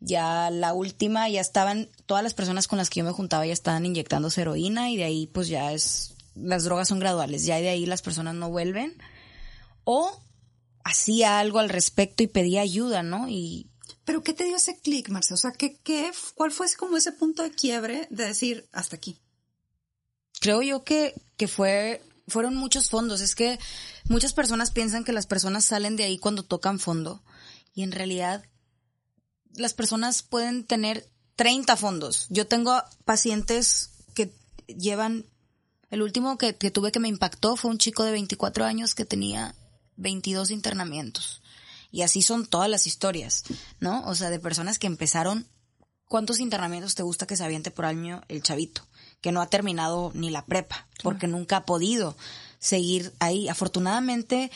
ya la última, ya estaban, todas las personas con las que yo me juntaba ya estaban inyectando heroína y de ahí pues ya es, las drogas son graduales, ya de ahí las personas no vuelven. O hacía algo al respecto y pedía ayuda, ¿no? Y pero ¿qué te dio ese clic, Marce? O sea, ¿qué, qué, ¿cuál fue como ese punto de quiebre de decir hasta aquí? Creo yo que, que fue, fueron muchos fondos. Es que muchas personas piensan que las personas salen de ahí cuando tocan fondo. Y en realidad, las personas pueden tener 30 fondos. Yo tengo pacientes que llevan, el último que, que tuve que me impactó fue un chico de 24 años que tenía 22 internamientos. Y así son todas las historias, ¿no? O sea, de personas que empezaron. ¿Cuántos internamientos te gusta que se aviente por año el chavito? Que no ha terminado ni la prepa, porque nunca ha podido seguir ahí. Afortunadamente,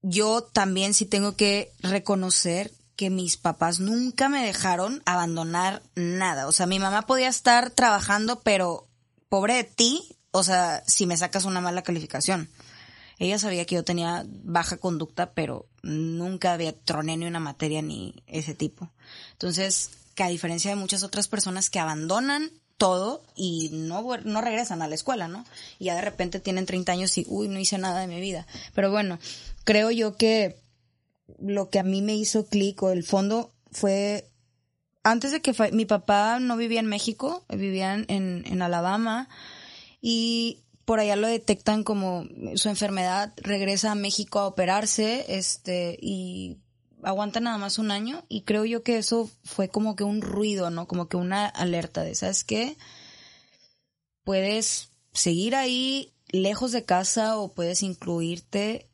yo también sí tengo que reconocer que mis papás nunca me dejaron abandonar nada. O sea, mi mamá podía estar trabajando, pero pobre de ti, o sea, si me sacas una mala calificación. Ella sabía que yo tenía baja conducta, pero nunca había troné ni una materia ni ese tipo. Entonces, que a diferencia de muchas otras personas que abandonan todo y no, no regresan a la escuela, ¿no? Y ya de repente tienen 30 años y, uy, no hice nada de mi vida. Pero bueno, creo yo que lo que a mí me hizo clic o el fondo fue antes de que mi papá no vivía en México, vivía en, en Alabama y por allá lo detectan como su enfermedad, regresa a México a operarse, este, y aguanta nada más un año, y creo yo que eso fue como que un ruido, ¿no? Como que una alerta de, ¿sabes qué? Puedes seguir ahí lejos de casa o puedes incluirte,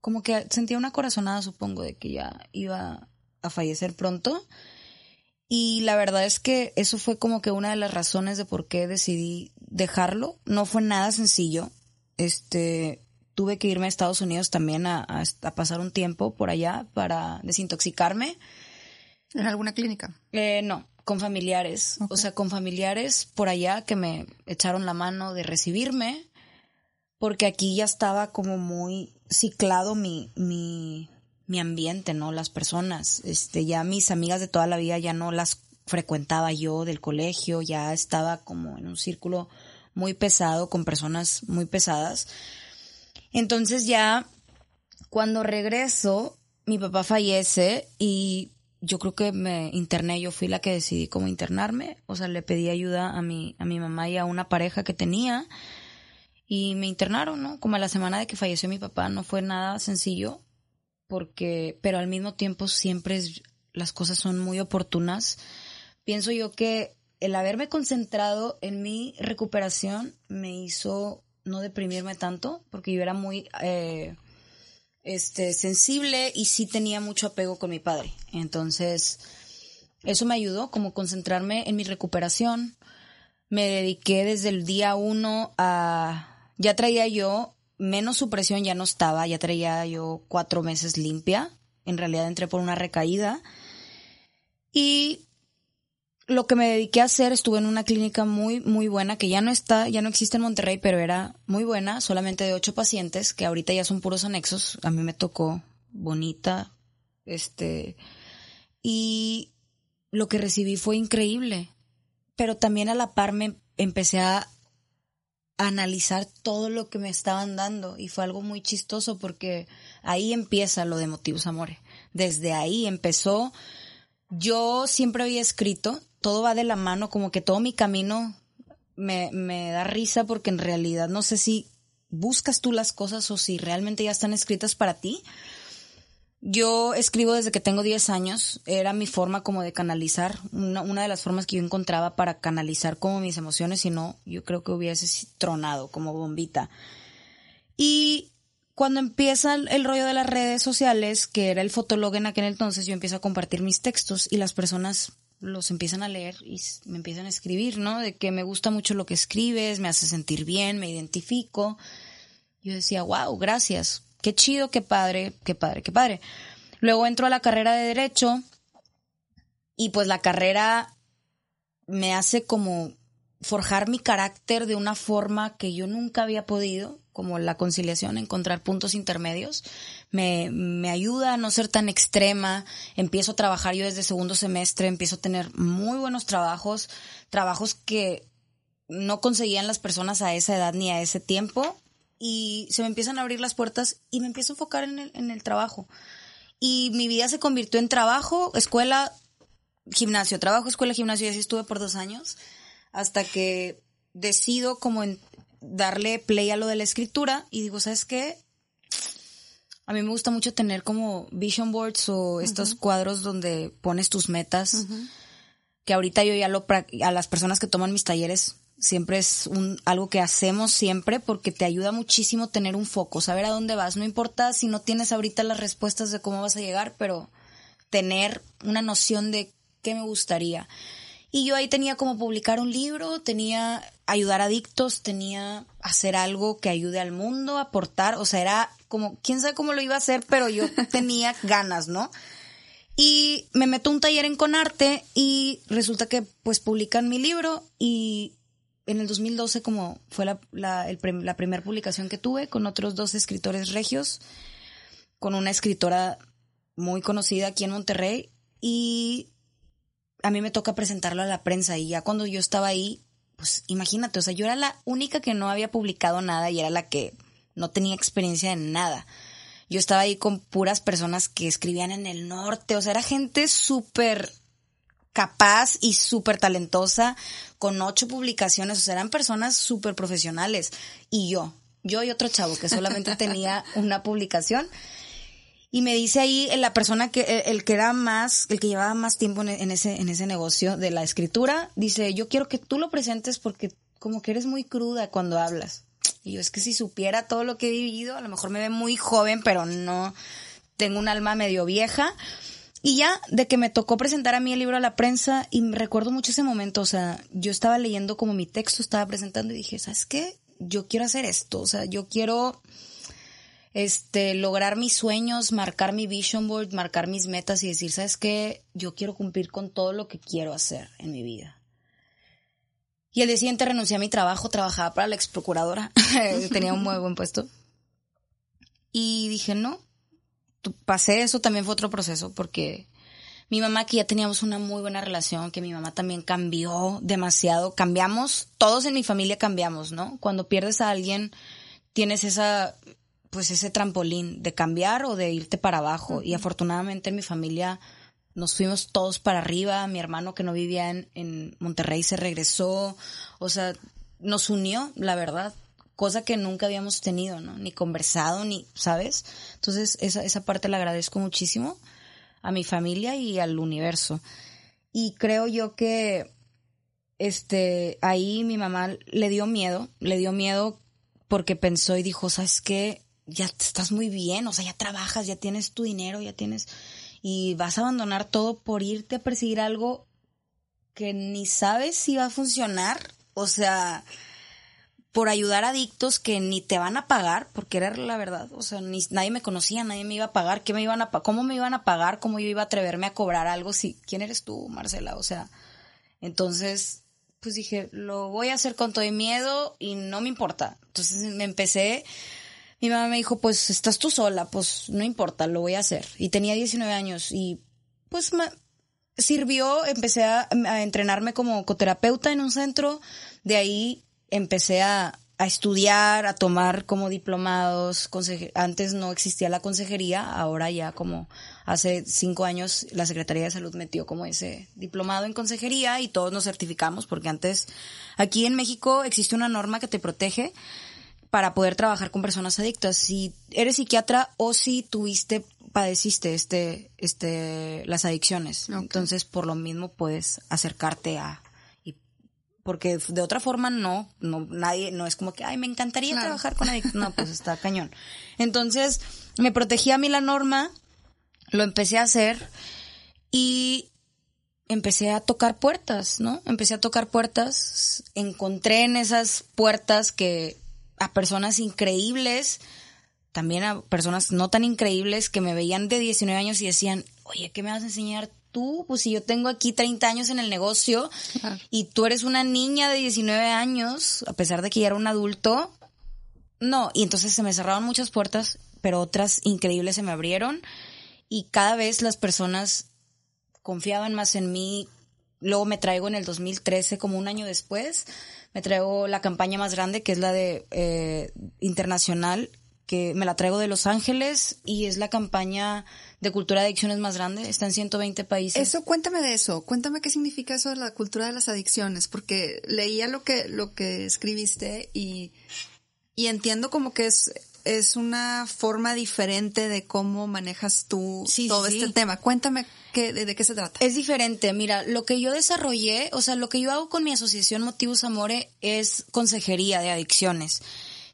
como que sentía una corazonada, supongo, de que ya iba a fallecer pronto. Y la verdad es que eso fue como que una de las razones de por qué decidí dejarlo. No fue nada sencillo. Este, tuve que irme a Estados Unidos también a, a, pasar un tiempo por allá para desintoxicarme. ¿En alguna clínica? Eh, no, con familiares. O sea, con familiares por allá que me echaron la mano de recibirme, porque aquí ya estaba como muy ciclado mi, mi, mi ambiente, ¿no? Las personas. Este, ya mis amigas de toda la vida ya no las frecuentaba yo del colegio, ya estaba como en un círculo muy pesado, con personas muy pesadas. Entonces ya cuando regreso, mi papá fallece y yo creo que me interné, yo fui la que decidí cómo internarme, o sea, le pedí ayuda a mi, a mi mamá y a una pareja que tenía y me internaron, ¿no? Como a la semana de que falleció mi papá, no fue nada sencillo, porque, pero al mismo tiempo siempre las cosas son muy oportunas. Pienso yo que el haberme concentrado en mi recuperación me hizo no deprimirme tanto, porque yo era muy eh, este, sensible y sí tenía mucho apego con mi padre. Entonces, eso me ayudó como concentrarme en mi recuperación. Me dediqué desde el día uno a... Ya traía yo menos supresión, ya no estaba, ya traía yo cuatro meses limpia. En realidad entré por una recaída. Y lo que me dediqué a hacer, estuve en una clínica muy, muy buena, que ya no está, ya no existe en Monterrey, pero era muy buena, solamente de ocho pacientes, que ahorita ya son puros anexos. A mí me tocó bonita, este, y lo que recibí fue increíble. Pero también a la par me empecé a analizar todo lo que me estaban dando y fue algo muy chistoso porque ahí empieza lo de motivos amores. Desde ahí empezó. Yo siempre había escrito, todo va de la mano, como que todo mi camino me, me da risa porque en realidad no sé si buscas tú las cosas o si realmente ya están escritas para ti. Yo escribo desde que tengo 10 años, era mi forma como de canalizar, una, de las formas que yo encontraba para canalizar como mis emociones, si no, yo creo que hubiese tronado como bombita. Y cuando empieza el rollo de las redes sociales, que era el fotolog en aquel entonces, yo empiezo a compartir mis textos y las personas los empiezan a leer y me empiezan a escribir, ¿no? De que me gusta mucho lo que escribes, me hace sentir bien, me identifico. Yo decía, wow, gracias, qué chido, qué padre, qué padre, qué padre. Luego entro a la carrera de Derecho y pues la carrera me hace como forjar mi carácter de una forma que yo nunca había podido, como la conciliación, encontrar puntos intermedios. Me, me ayuda a no ser tan extrema. Empiezo a trabajar yo desde segundo semestre, empiezo a tener muy buenos trabajos, trabajos que no conseguían las personas a esa edad ni a ese tiempo. Y se me empiezan a abrir las puertas y me empiezo a enfocar en el, en el trabajo. Y mi vida se convirtió en trabajo, escuela, gimnasio, trabajo, escuela, gimnasio, y así estuve por dos años hasta que decido como en darle play a lo de la escritura y digo, ¿sabes qué? A mí me gusta mucho tener como vision boards o estos cuadros donde pones tus metas, que ahorita yo ya lo, a las personas que toman mis talleres, siempre es un, algo que hacemos siempre porque te ayuda muchísimo tener un foco, saber a dónde vas. No importa si no tienes ahorita las respuestas de cómo vas a llegar, pero tener una noción de qué me gustaría. Y yo ahí tenía como publicar un libro, tenía ayudar a adictos, tenía hacer algo que ayude al mundo, aportar, o sea, era como, quién sabe cómo lo iba a hacer, pero yo [laughs] tenía ganas, ¿no? Y me meto a un taller en Conarte y resulta que pues publican mi libro y en el 2012 como fue la, la, la primera publicación que tuve con otros dos escritores regios, con una escritora muy conocida aquí en Monterrey y a mí me toca presentarlo a la prensa y ya cuando yo estaba ahí, pues imagínate, o sea, yo era la única que no había publicado nada y era la que no tenía experiencia en nada. Yo estaba ahí con puras personas que escribían en el norte, o sea, era gente súper capaz y súper talentosa, con ocho publicaciones, o sea, eran personas súper profesionales. Y yo, yo y otro chavo que solamente [laughs] tenía una publicación. Y me dice ahí la persona que, el, que era más, el que llevaba más tiempo en, ese, en ese negocio de la escritura, dice, yo quiero que tú lo presentes porque como que eres muy cruda cuando hablas. Y yo, es que si supiera todo lo que he vivido, a lo mejor me ve muy joven, pero no, tengo un alma medio vieja. Y ya, de que me tocó presentar a mí el libro a la prensa, y me recuerdo mucho ese momento, o sea, yo estaba leyendo como mi texto, estaba presentando y dije, ¿sabes qué? Yo quiero hacer esto, o sea, yo quiero este, lograr mis sueños, marcar mi vision board, marcar mis metas y decir, ¿sabes qué? Yo quiero cumplir con todo lo que quiero hacer en mi vida. Y el día siguiente renuncié a mi trabajo, trabajaba para la ex procuradora, [laughs] tenía un muy buen puesto. Y dije, no, pasé eso, también fue otro proceso, porque Mi mamá, que ya teníamos una muy buena relación, que mi mamá también cambió demasiado. Cambiamos, todos en mi familia cambiamos, ¿no? Cuando pierdes a alguien, tienes esa, pues ese trampolín de cambiar o de irte para abajo. Y afortunadamente en mi familia nos fuimos todos para arriba. Mi hermano que no vivía en, en Monterrey se regresó. O sea, nos unió, la verdad cosa que nunca habíamos tenido, ¿no? Ni conversado, ni, ¿sabes? Entonces, esa, esa parte la agradezco muchísimo a mi familia y al universo. Y creo yo que, este, ahí mi mamá le dio miedo, le dio miedo porque pensó y dijo, ¿sabes qué? Ya estás muy bien, o sea, ya trabajas, ya tienes tu dinero, ya tienes, y vas a abandonar todo por irte a perseguir algo que ni sabes si va a funcionar. O sea, por ayudar a adictos que ni te van a pagar, porque era la verdad, o sea, ni, nadie me conocía, nadie me iba a pagar, ¿qué me iban a cómo me iban a pagar, cómo yo iba a atreverme a cobrar algo si quién eres tú, Marcela, o sea, entonces pues dije, lo voy a hacer con todo el miedo y no me importa. Entonces me empecé mi mamá me dijo, "Pues estás tú sola, pues no importa, lo voy a hacer." Y tenía 19 años y pues me sirvió, empecé a, a entrenarme como coterapeuta en un centro, de ahí empecé a, estudiar, a tomar como diplomados. Antes no existía la consejería, ahora ya como hace cinco años la Secretaría de Salud metió como ese diplomado en consejería y todos nos certificamos porque antes aquí en México existe una norma que te protege para poder trabajar con personas adictas. Si eres psiquiatra o si tuviste, padeciste este, este, las adicciones. Entonces, por lo mismo puedes acercarte a, porque de otra forma no, no, nadie, no es como que, ay, me encantaría trabajar con adictos. No, pues está [laughs] cañón. Entonces, me protegí a mí la norma, lo empecé a hacer y empecé a tocar puertas, ¿no? Empecé a tocar puertas, encontré en esas puertas que a personas increíbles, también a personas no tan increíbles que me veían de 19 años y decían, oye, ¿qué me vas a enseñar tú? Pues si yo tengo aquí 30 años en el negocio y tú eres una niña de 19 años, a pesar de que ya era un adulto, no. Y entonces se me cerraron muchas puertas, pero otras increíbles se me abrieron y cada vez las personas confiaban más en mí. Luego me traigo en el 2013, como un año después, me traigo la campaña más grande, que es la de eh, internacional, que me la traigo de Los Ángeles y es la campaña de cultura de adicciones más grande, está en 120 países. Eso, cuéntame de eso, cuéntame qué significa eso de la cultura de las adicciones, porque leía lo que, lo que escribiste y, y entiendo como que es, es una forma diferente de cómo manejas tú todo este tema. Cuéntame qué, de, de, qué se trata. Es diferente. Mira, lo que yo desarrollé, o sea, lo que yo hago con mi asociación Motivos Amore es consejería de adicciones,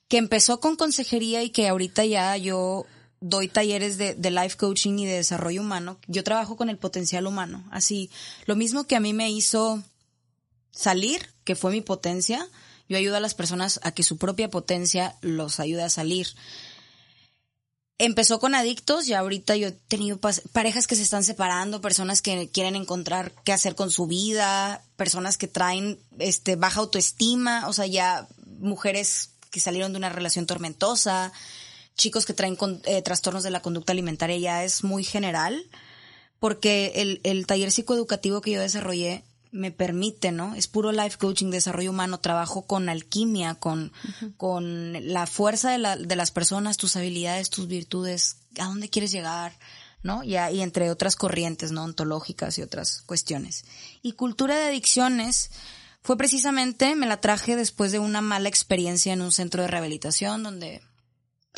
que empezó con consejería y que ahorita ya yo doy talleres de, de, life coaching y de desarrollo humano. Yo trabajo con el potencial humano. Así, lo mismo que a mí me hizo salir, que fue mi potencia, yo ayudo a las personas a que su propia potencia los ayude a salir. Empezó con adictos y ahorita yo he tenido parejas que se están separando, personas que quieren encontrar qué hacer con su vida, personas que traen este baja autoestima, o sea, ya mujeres que salieron de una relación tormentosa, chicos que traen eh, trastornos de la conducta alimentaria ya es muy general, porque el, el taller psicoeducativo que yo desarrollé me permite, ¿no? Es puro life coaching, desarrollo humano, trabajo con alquimia, con, con la fuerza de, la, de las personas, tus habilidades, tus virtudes, a dónde quieres llegar, ¿no? Y, y entre otras corrientes, ¿no? Ontológicas y otras cuestiones. Y cultura de adicciones fue precisamente, me la traje después de una mala experiencia en un centro de rehabilitación donde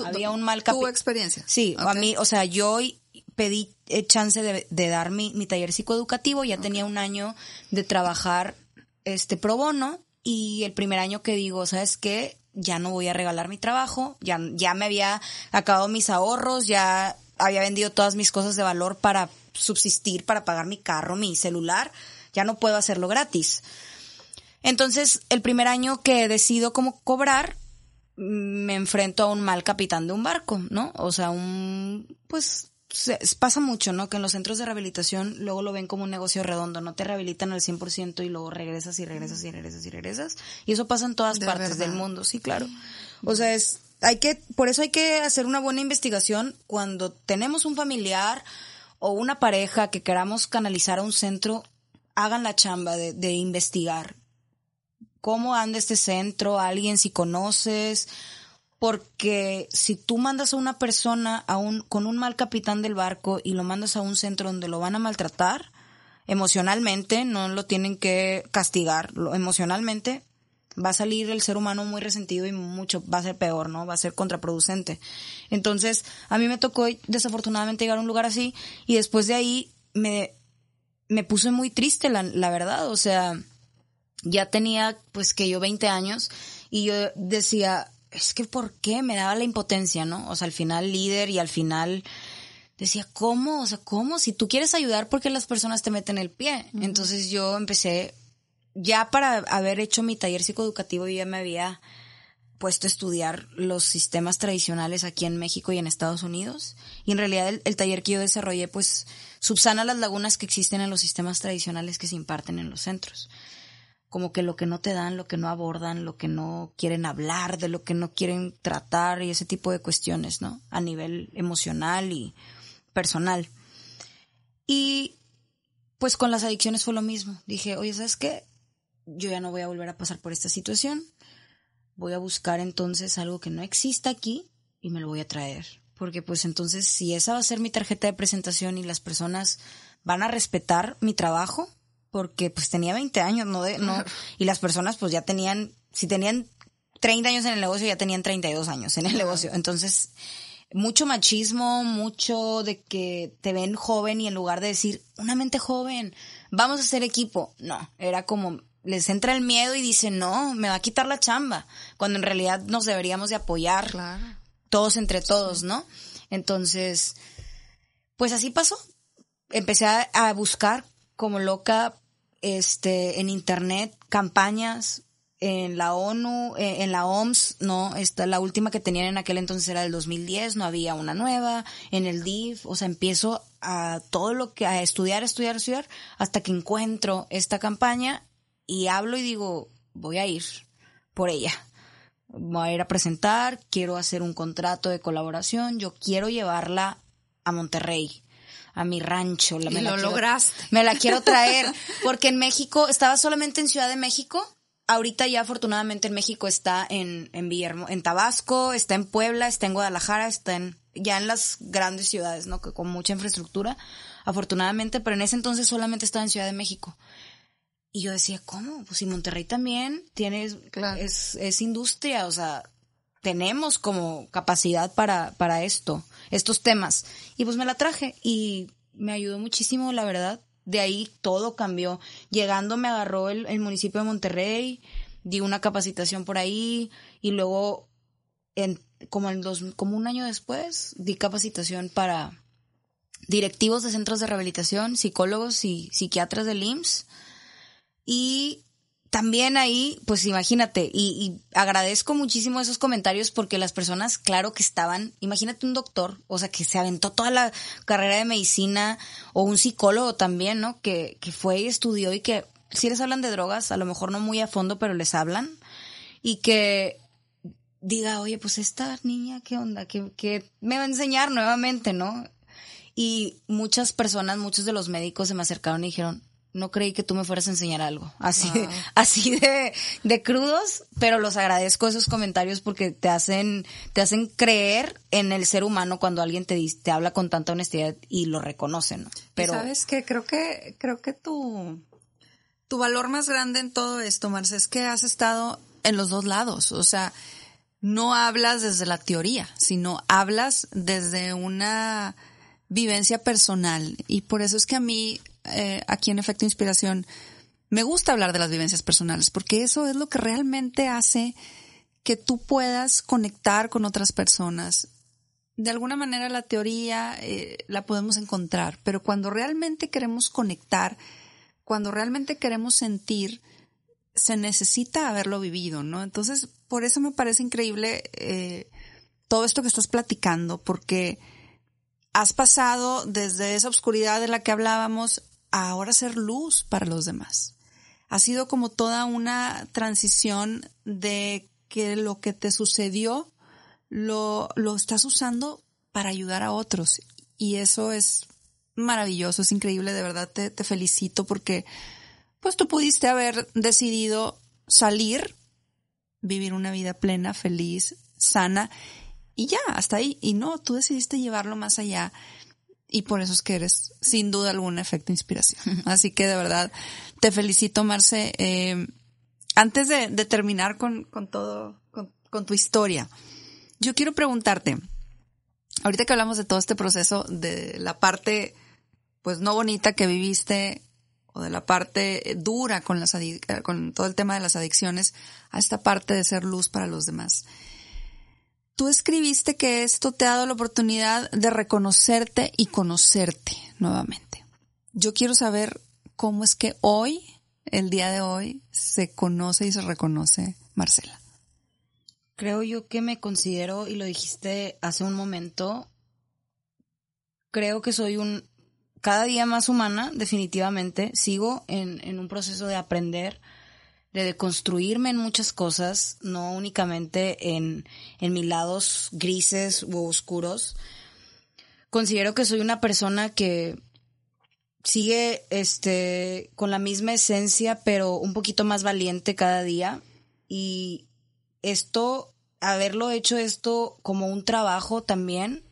había un mal ¿Tu experiencia? Sí, a mí, o sea, yo pedí eh, chance de, dar mi, mi, taller psicoeducativo, ya tenía un año de trabajar este pro bono y el primer año que digo, ¿sabes qué? Ya no voy a regalar mi trabajo, ya, ya me había acabado mis ahorros, ya había vendido todas mis cosas de valor para subsistir, para pagar mi carro, mi celular, ya no puedo hacerlo gratis. Entonces, el primer año que decido cómo cobrar, me enfrento a un mal capitán de un barco, ¿no? O sea, un, pues, pasa mucho, ¿no? Que en los centros de rehabilitación luego lo ven como un negocio redondo, no te rehabilitan al 100% y luego regresas y regresas y regresas y regresas. Y eso pasa en todas partes del mundo, sí, claro. O sea, es, hay que, por eso hay que hacer una buena investigación cuando tenemos un familiar o una pareja que queramos canalizar a un centro, hagan la chamba de, de investigar. ¿Cómo anda este centro? ¿Alguien si conoces? Porque si tú mandas a una persona a un, con un mal capitán del barco y lo mandas a un centro donde lo van a maltratar, emocionalmente, no lo tienen que castigar, emocionalmente va a salir el ser humano muy resentido y mucho, va a ser peor, ¿no? Va a ser contraproducente. Entonces, a mí me tocó desafortunadamente llegar a un lugar así y después de ahí me, me puse muy triste, la, la verdad, o sea, ya tenía pues que yo 20 años y yo decía, es que ¿por qué? Me daba la impotencia, ¿no? O sea, al final líder y al final decía, ¿cómo? O sea, ¿cómo? Si tú quieres ayudar, ¿por qué las personas te meten el pie? Entonces yo empecé, ya para haber hecho mi taller psicoeducativo, yo ya me había puesto a estudiar los sistemas tradicionales aquí en México y en Estados Unidos. Y en realidad el, el, taller que yo desarrollé, pues, subsana las lagunas que existen en los sistemas tradicionales que se imparten en los centros. Como que lo que no te dan, lo que no abordan, lo que no quieren hablar, de lo que no quieren tratar y ese tipo de cuestiones, ¿no? A nivel emocional y personal. Y pues con las adicciones fue lo mismo. Dije, oye, ¿sabes qué? Yo ya no voy a volver a pasar por esta situación. Voy a buscar entonces algo que no exista aquí y me lo voy a traer. Porque pues entonces si esa va a ser mi tarjeta de presentación y las personas van a respetar mi trabajo, porque pues tenía 20 años, no de, no, y las personas pues ya tenían, si tenían 30 años en el negocio, ya tenían 32 años en el negocio. Entonces, mucho machismo, mucho de que te ven joven y en lugar de decir, una mente joven, vamos a hacer equipo, no, era como, les entra el miedo y dicen, no, me va a quitar la chamba, cuando en realidad nos deberíamos de apoyar Claro. todos entre todos, ¿no? Entonces, pues así pasó. Empecé a, a buscar como loca este en internet campañas en la ONU, eh, en la OMS, no, esta la última que tenían en aquel entonces era del 2010, no había una nueva, en el DIF, o sea, empiezo a todo lo que a estudiar, estudiar, estudiar hasta que encuentro esta campaña y hablo y digo, voy a ir por ella. Voy a ir a presentar, quiero hacer un contrato de colaboración, yo quiero llevarla a Monterrey a mi rancho. La, y me lo la quiero, lograste. Me la quiero traer, [laughs] porque en México, estaba solamente en Ciudad de México, ahorita ya afortunadamente en México está en, en Villahermo, en Tabasco, está en Puebla, está en Guadalajara, está en, ya en las grandes ciudades, ¿no? Que con mucha infraestructura, afortunadamente, pero en ese entonces solamente estaba en Ciudad de México. Y yo decía, ¿cómo? Pues si Monterrey también tiene, claro. es, es industria, o sea, tenemos como capacidad para, para esto, estos temas. Y pues me la traje y me ayudó muchísimo, la verdad. De ahí todo cambió. Llegando me agarró el, el municipio de Monterrey, di una capacitación por ahí y luego, en, como, dos, como un año después, di capacitación para directivos de centros de rehabilitación, psicólogos y psiquiatras del IMSS. Y también ahí, pues imagínate, y, agradezco muchísimo esos comentarios porque las personas, claro que estaban, imagínate un doctor, o sea, que se aventó toda la carrera de medicina, o un psicólogo también, ¿no? Que, que fue y estudió y que si les hablan de drogas, a lo mejor no muy a fondo, pero les hablan, y que diga, oye, pues esta niña, ¿qué onda? ¿Qué, qué me va a enseñar nuevamente, no? Y muchas personas, muchos de los médicos se me acercaron y dijeron, no creí que tú me fueras a enseñar algo. Así, wow. [laughs] así de, de crudos, pero los agradezco esos comentarios porque te hacen, te hacen creer en el ser humano cuando alguien te, te habla con tanta honestidad y lo reconoce, ¿no? Pero. ¿Sabes qué? Creo que, creo que tu, tu valor más grande en todo esto, Marce, es que has estado en los dos lados. O sea, no hablas desde la teoría, sino hablas desde una vivencia personal. Y por eso es que a mí eh, aquí en Efecto Inspiración, me gusta hablar de las vivencias personales, porque eso es lo que realmente hace que tú puedas conectar con otras personas. De alguna manera la teoría eh, la podemos encontrar, pero cuando realmente queremos conectar, cuando realmente queremos sentir, se necesita haberlo vivido, ¿no? Entonces, por eso me parece increíble eh, todo esto que estás platicando, porque has pasado desde esa oscuridad de la que hablábamos ahora ser luz para los demás. Ha sido como toda una transición de que lo que te sucedió lo, lo estás usando para ayudar a otros. Y eso es maravilloso, es increíble, de verdad te, te felicito porque pues tú pudiste haber decidido salir, vivir una vida plena, feliz, sana y ya, hasta ahí. Y no, tú decidiste llevarlo más allá y por eso es que eres sin duda algún efecto inspiración. [laughs] Así que de verdad te felicito, Marce. Eh, antes de, terminar con, con todo, con, con, tu historia, yo quiero preguntarte, ahorita que hablamos de todo este proceso, de la parte, pues no bonita que viviste, o de la parte dura con las con todo el tema de las adicciones, a esta parte de ser luz para los demás. Tú escribiste que esto te ha dado la oportunidad de reconocerte y conocerte nuevamente. Yo quiero saber cómo es que hoy el día de hoy se conoce y se reconoce Marcela? Creo yo que me considero, y lo dijiste hace un momento, creo que soy un cada día más humana, definitivamente. Sigo en, en un proceso de aprender, de deconstruirme en muchas cosas, no únicamente en, en mis lados grises u oscuros. Considero que soy una persona que sigue este con la misma esencia, pero un poquito más valiente cada día. Y esto, haberlo hecho esto como un trabajo también,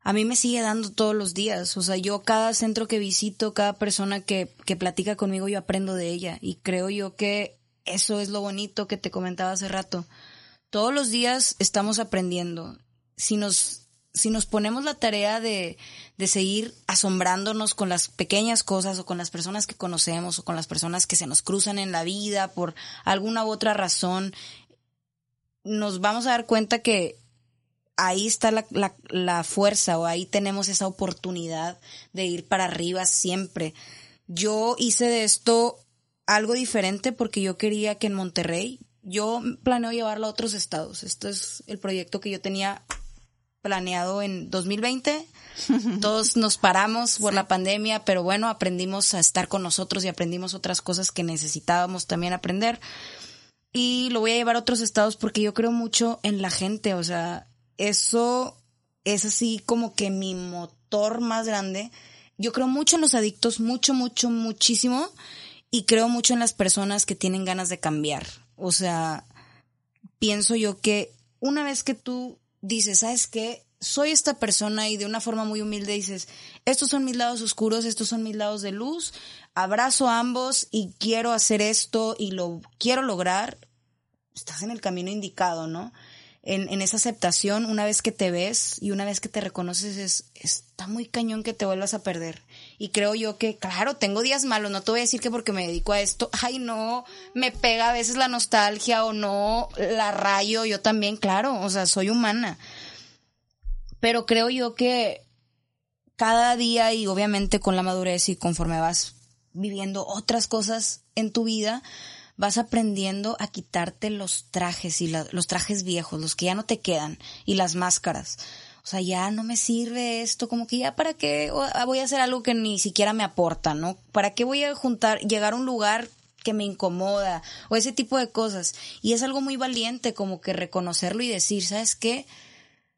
a mí me sigue dando todos los días. O sea, yo cada centro que visito, cada persona que, que platica conmigo, yo aprendo de ella. Y creo yo que eso es lo bonito que te comentaba hace rato. Todos los días estamos aprendiendo. Si nos si nos ponemos la tarea de, de seguir asombrándonos con las pequeñas cosas o con las personas que conocemos o con las personas que se nos cruzan en la vida por alguna u otra razón, nos vamos a dar cuenta que ahí está la, la, la, fuerza o ahí tenemos esa oportunidad de ir para arriba siempre. Yo hice de esto algo diferente porque yo quería que en Monterrey, yo planeo llevarlo a otros estados. Esto es el proyecto que yo tenía planeado en 2020. [laughs] Todos nos paramos por la pandemia, pero bueno, aprendimos a estar con nosotros y aprendimos otras cosas que necesitábamos también aprender. Y lo voy a llevar a otros estados porque yo creo mucho en la gente, o sea, eso es así como que mi motor más grande. Yo creo mucho en los adictos, mucho, mucho, muchísimo, y creo mucho en las personas que tienen ganas de cambiar. O sea, pienso yo que una vez que tú dices, ¿sabes qué? Soy esta persona y de una forma muy humilde dices, estos son mis lados oscuros, estos son mis lados de luz, abrazo a ambos y quiero hacer esto y lo quiero lograr, estás en el camino indicado, ¿no? En, en, esa aceptación, una vez que te ves y una vez que te reconoces, es, está muy cañón que te vuelvas a perder. Y creo yo que, claro, tengo días malos, no te voy a decir que porque me dedico a esto, [laughs] ay no, me pega a veces la nostalgia o no, la rayo, yo también, claro, o sea, soy humana. Pero creo yo que cada día y obviamente con la madurez y conforme vas viviendo otras cosas en tu vida, vas aprendiendo a quitarte los trajes y los trajes viejos, los que ya no te quedan, y las máscaras o sea, ya no me sirve esto, como que ya para qué ah, voy a hacer algo que ni siquiera me aporta, ¿no? ¿Para qué voy a juntar, llegar a un lugar que me incomoda o ese tipo de cosas? Y es algo muy valiente como que reconocerlo y decir, ¿sabes qué?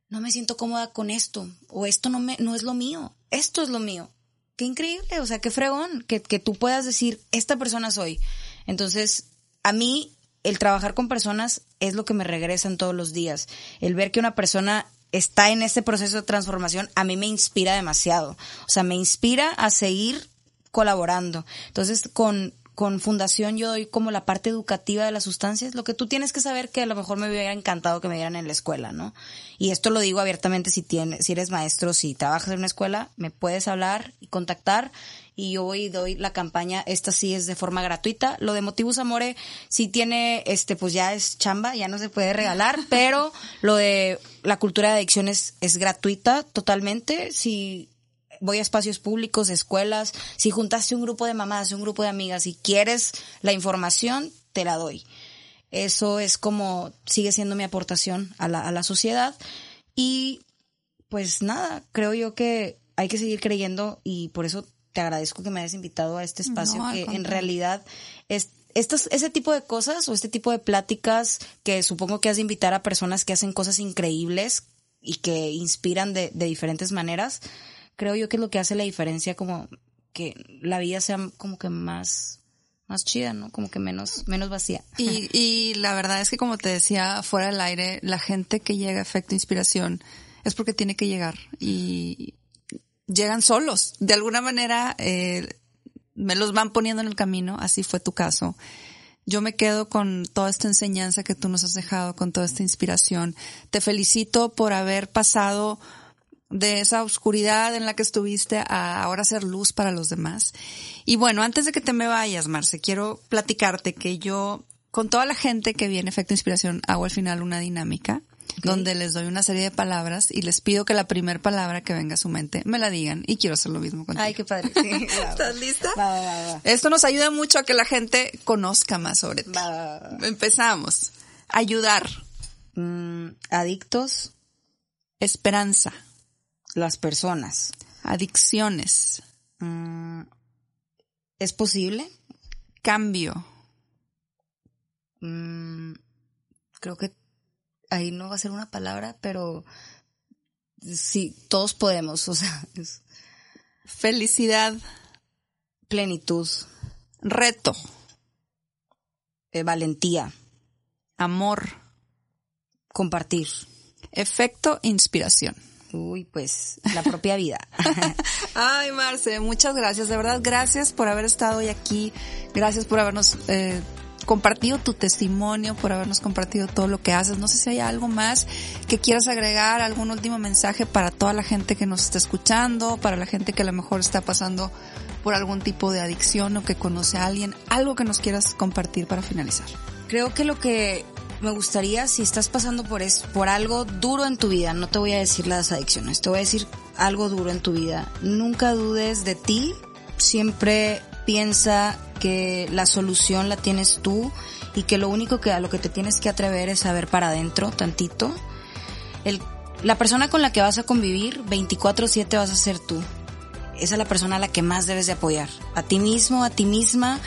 No me siento cómoda con esto o esto no me no es lo mío, esto es lo mío. Qué increíble, o sea, qué fregón que, que tú puedas decir, esta persona soy. Entonces, a mí el trabajar con personas es lo que me regresan todos los días. El ver que una persona está en ese proceso de transformación, a mí me inspira demasiado. O sea, me inspira a seguir colaborando. Entonces, con, con Fundación yo doy como la parte educativa de las sustancias, lo que tú tienes que saber que a lo mejor me hubiera encantado que me dieran en la escuela, ¿no? Y esto lo digo abiertamente si tienes, si eres maestro, si trabajas en una escuela, me puedes hablar y contactar y yo voy y doy la campaña, esta sí es de forma gratuita. Lo de Motivus Amore sí tiene, este, pues ya es chamba, ya no se puede regalar, [laughs] pero lo de la cultura de adicciones es gratuita totalmente. Si voy a espacios públicos, escuelas, si juntaste un grupo de mamás, un grupo de amigas y quieres la información, te la doy. Eso es como sigue siendo mi aportación a la, a la sociedad. Y pues nada, creo yo que hay que seguir creyendo y por eso te agradezco que me hayas invitado a este espacio que en realidad es estos, ese tipo de cosas o este tipo de pláticas que supongo que has de invitar a personas que hacen cosas increíbles y que inspiran de, de diferentes maneras, creo yo que es lo que hace la diferencia como que la vida sea como que más más chida, ¿no? Como que menos, menos vacía. Y, y la verdad es que como te decía fuera del aire, la gente que llega a efecto inspiración es porque tiene que llegar y llegan solos. De alguna manera, eh, me los van poniendo en el camino, así fue tu caso. Yo me quedo con toda esta enseñanza que tú nos has dejado, con toda esta inspiración. Te felicito por haber pasado de esa oscuridad en la que estuviste a ahora ser luz para los demás. Y bueno, antes de que te me vayas, Marce, quiero platicarte que yo, con toda la gente que viene Efecto Inspiración, hago al final una dinámica donde les doy una serie de palabras y les pido que la primera palabra que venga a su mente me la digan y quiero hacer lo mismo contigo. Ay, qué padre. [laughs] ¿Estás lista? Esto nos ayuda mucho a que la gente conozca más sobre ti. Empezamos. Ayudar. Mm, adictos. Esperanza. Las personas. Adicciones. Mm, ¿Es posible? Cambio. Mm, creo que ahí no va a ser una palabra, pero sí, todos podemos, o sea. [laughs] Felicidad. Plenitud. Reto. Eh, valentía. Amor. Compartir. Efecto inspiración. Uy, pues la propia vida. [laughs] Ay, Marce, muchas gracias. De verdad, gracias por haber estado hoy aquí. Gracias por habernos eh, compartido tu testimonio, por habernos compartido todo lo que haces. No sé si hay algo más que quieras agregar, algún último mensaje para toda la gente que nos está escuchando, para la gente que a lo mejor está pasando por algún tipo de adicción o que conoce a alguien, algo que nos quieras compartir para finalizar. Creo que lo que me gustaría, si estás pasando por, es, por algo duro en tu vida, no te voy a decir las adicciones, te voy a decir algo duro en tu vida, nunca dudes de ti, siempre piensa que la solución la tienes tú y que lo único que a lo que te tienes que atrever es a ver para adentro tantito. El, la persona con la que vas a convivir 24/7 vas a ser tú. Esa es la persona a la que más debes de apoyar. A ti mismo, a ti misma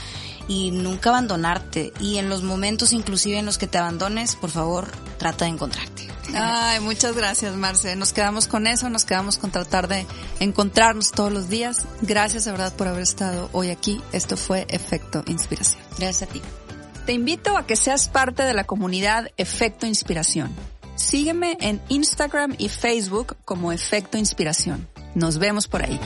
y nunca abandonarte. Y en los momentos inclusive en los que te abandones, por favor, trata de encontrarte. Ay, muchas gracias, Marce. Nos quedamos con eso, nos quedamos con tratar de encontrarnos todos los días. Gracias de verdad por haber estado hoy aquí. Esto fue Efecto Inspiración. Gracias a ti. Te invito a que seas parte de la comunidad Efecto Inspiración. Sígueme en Instagram y Facebook como Efecto Inspiración. Nos vemos por ahí.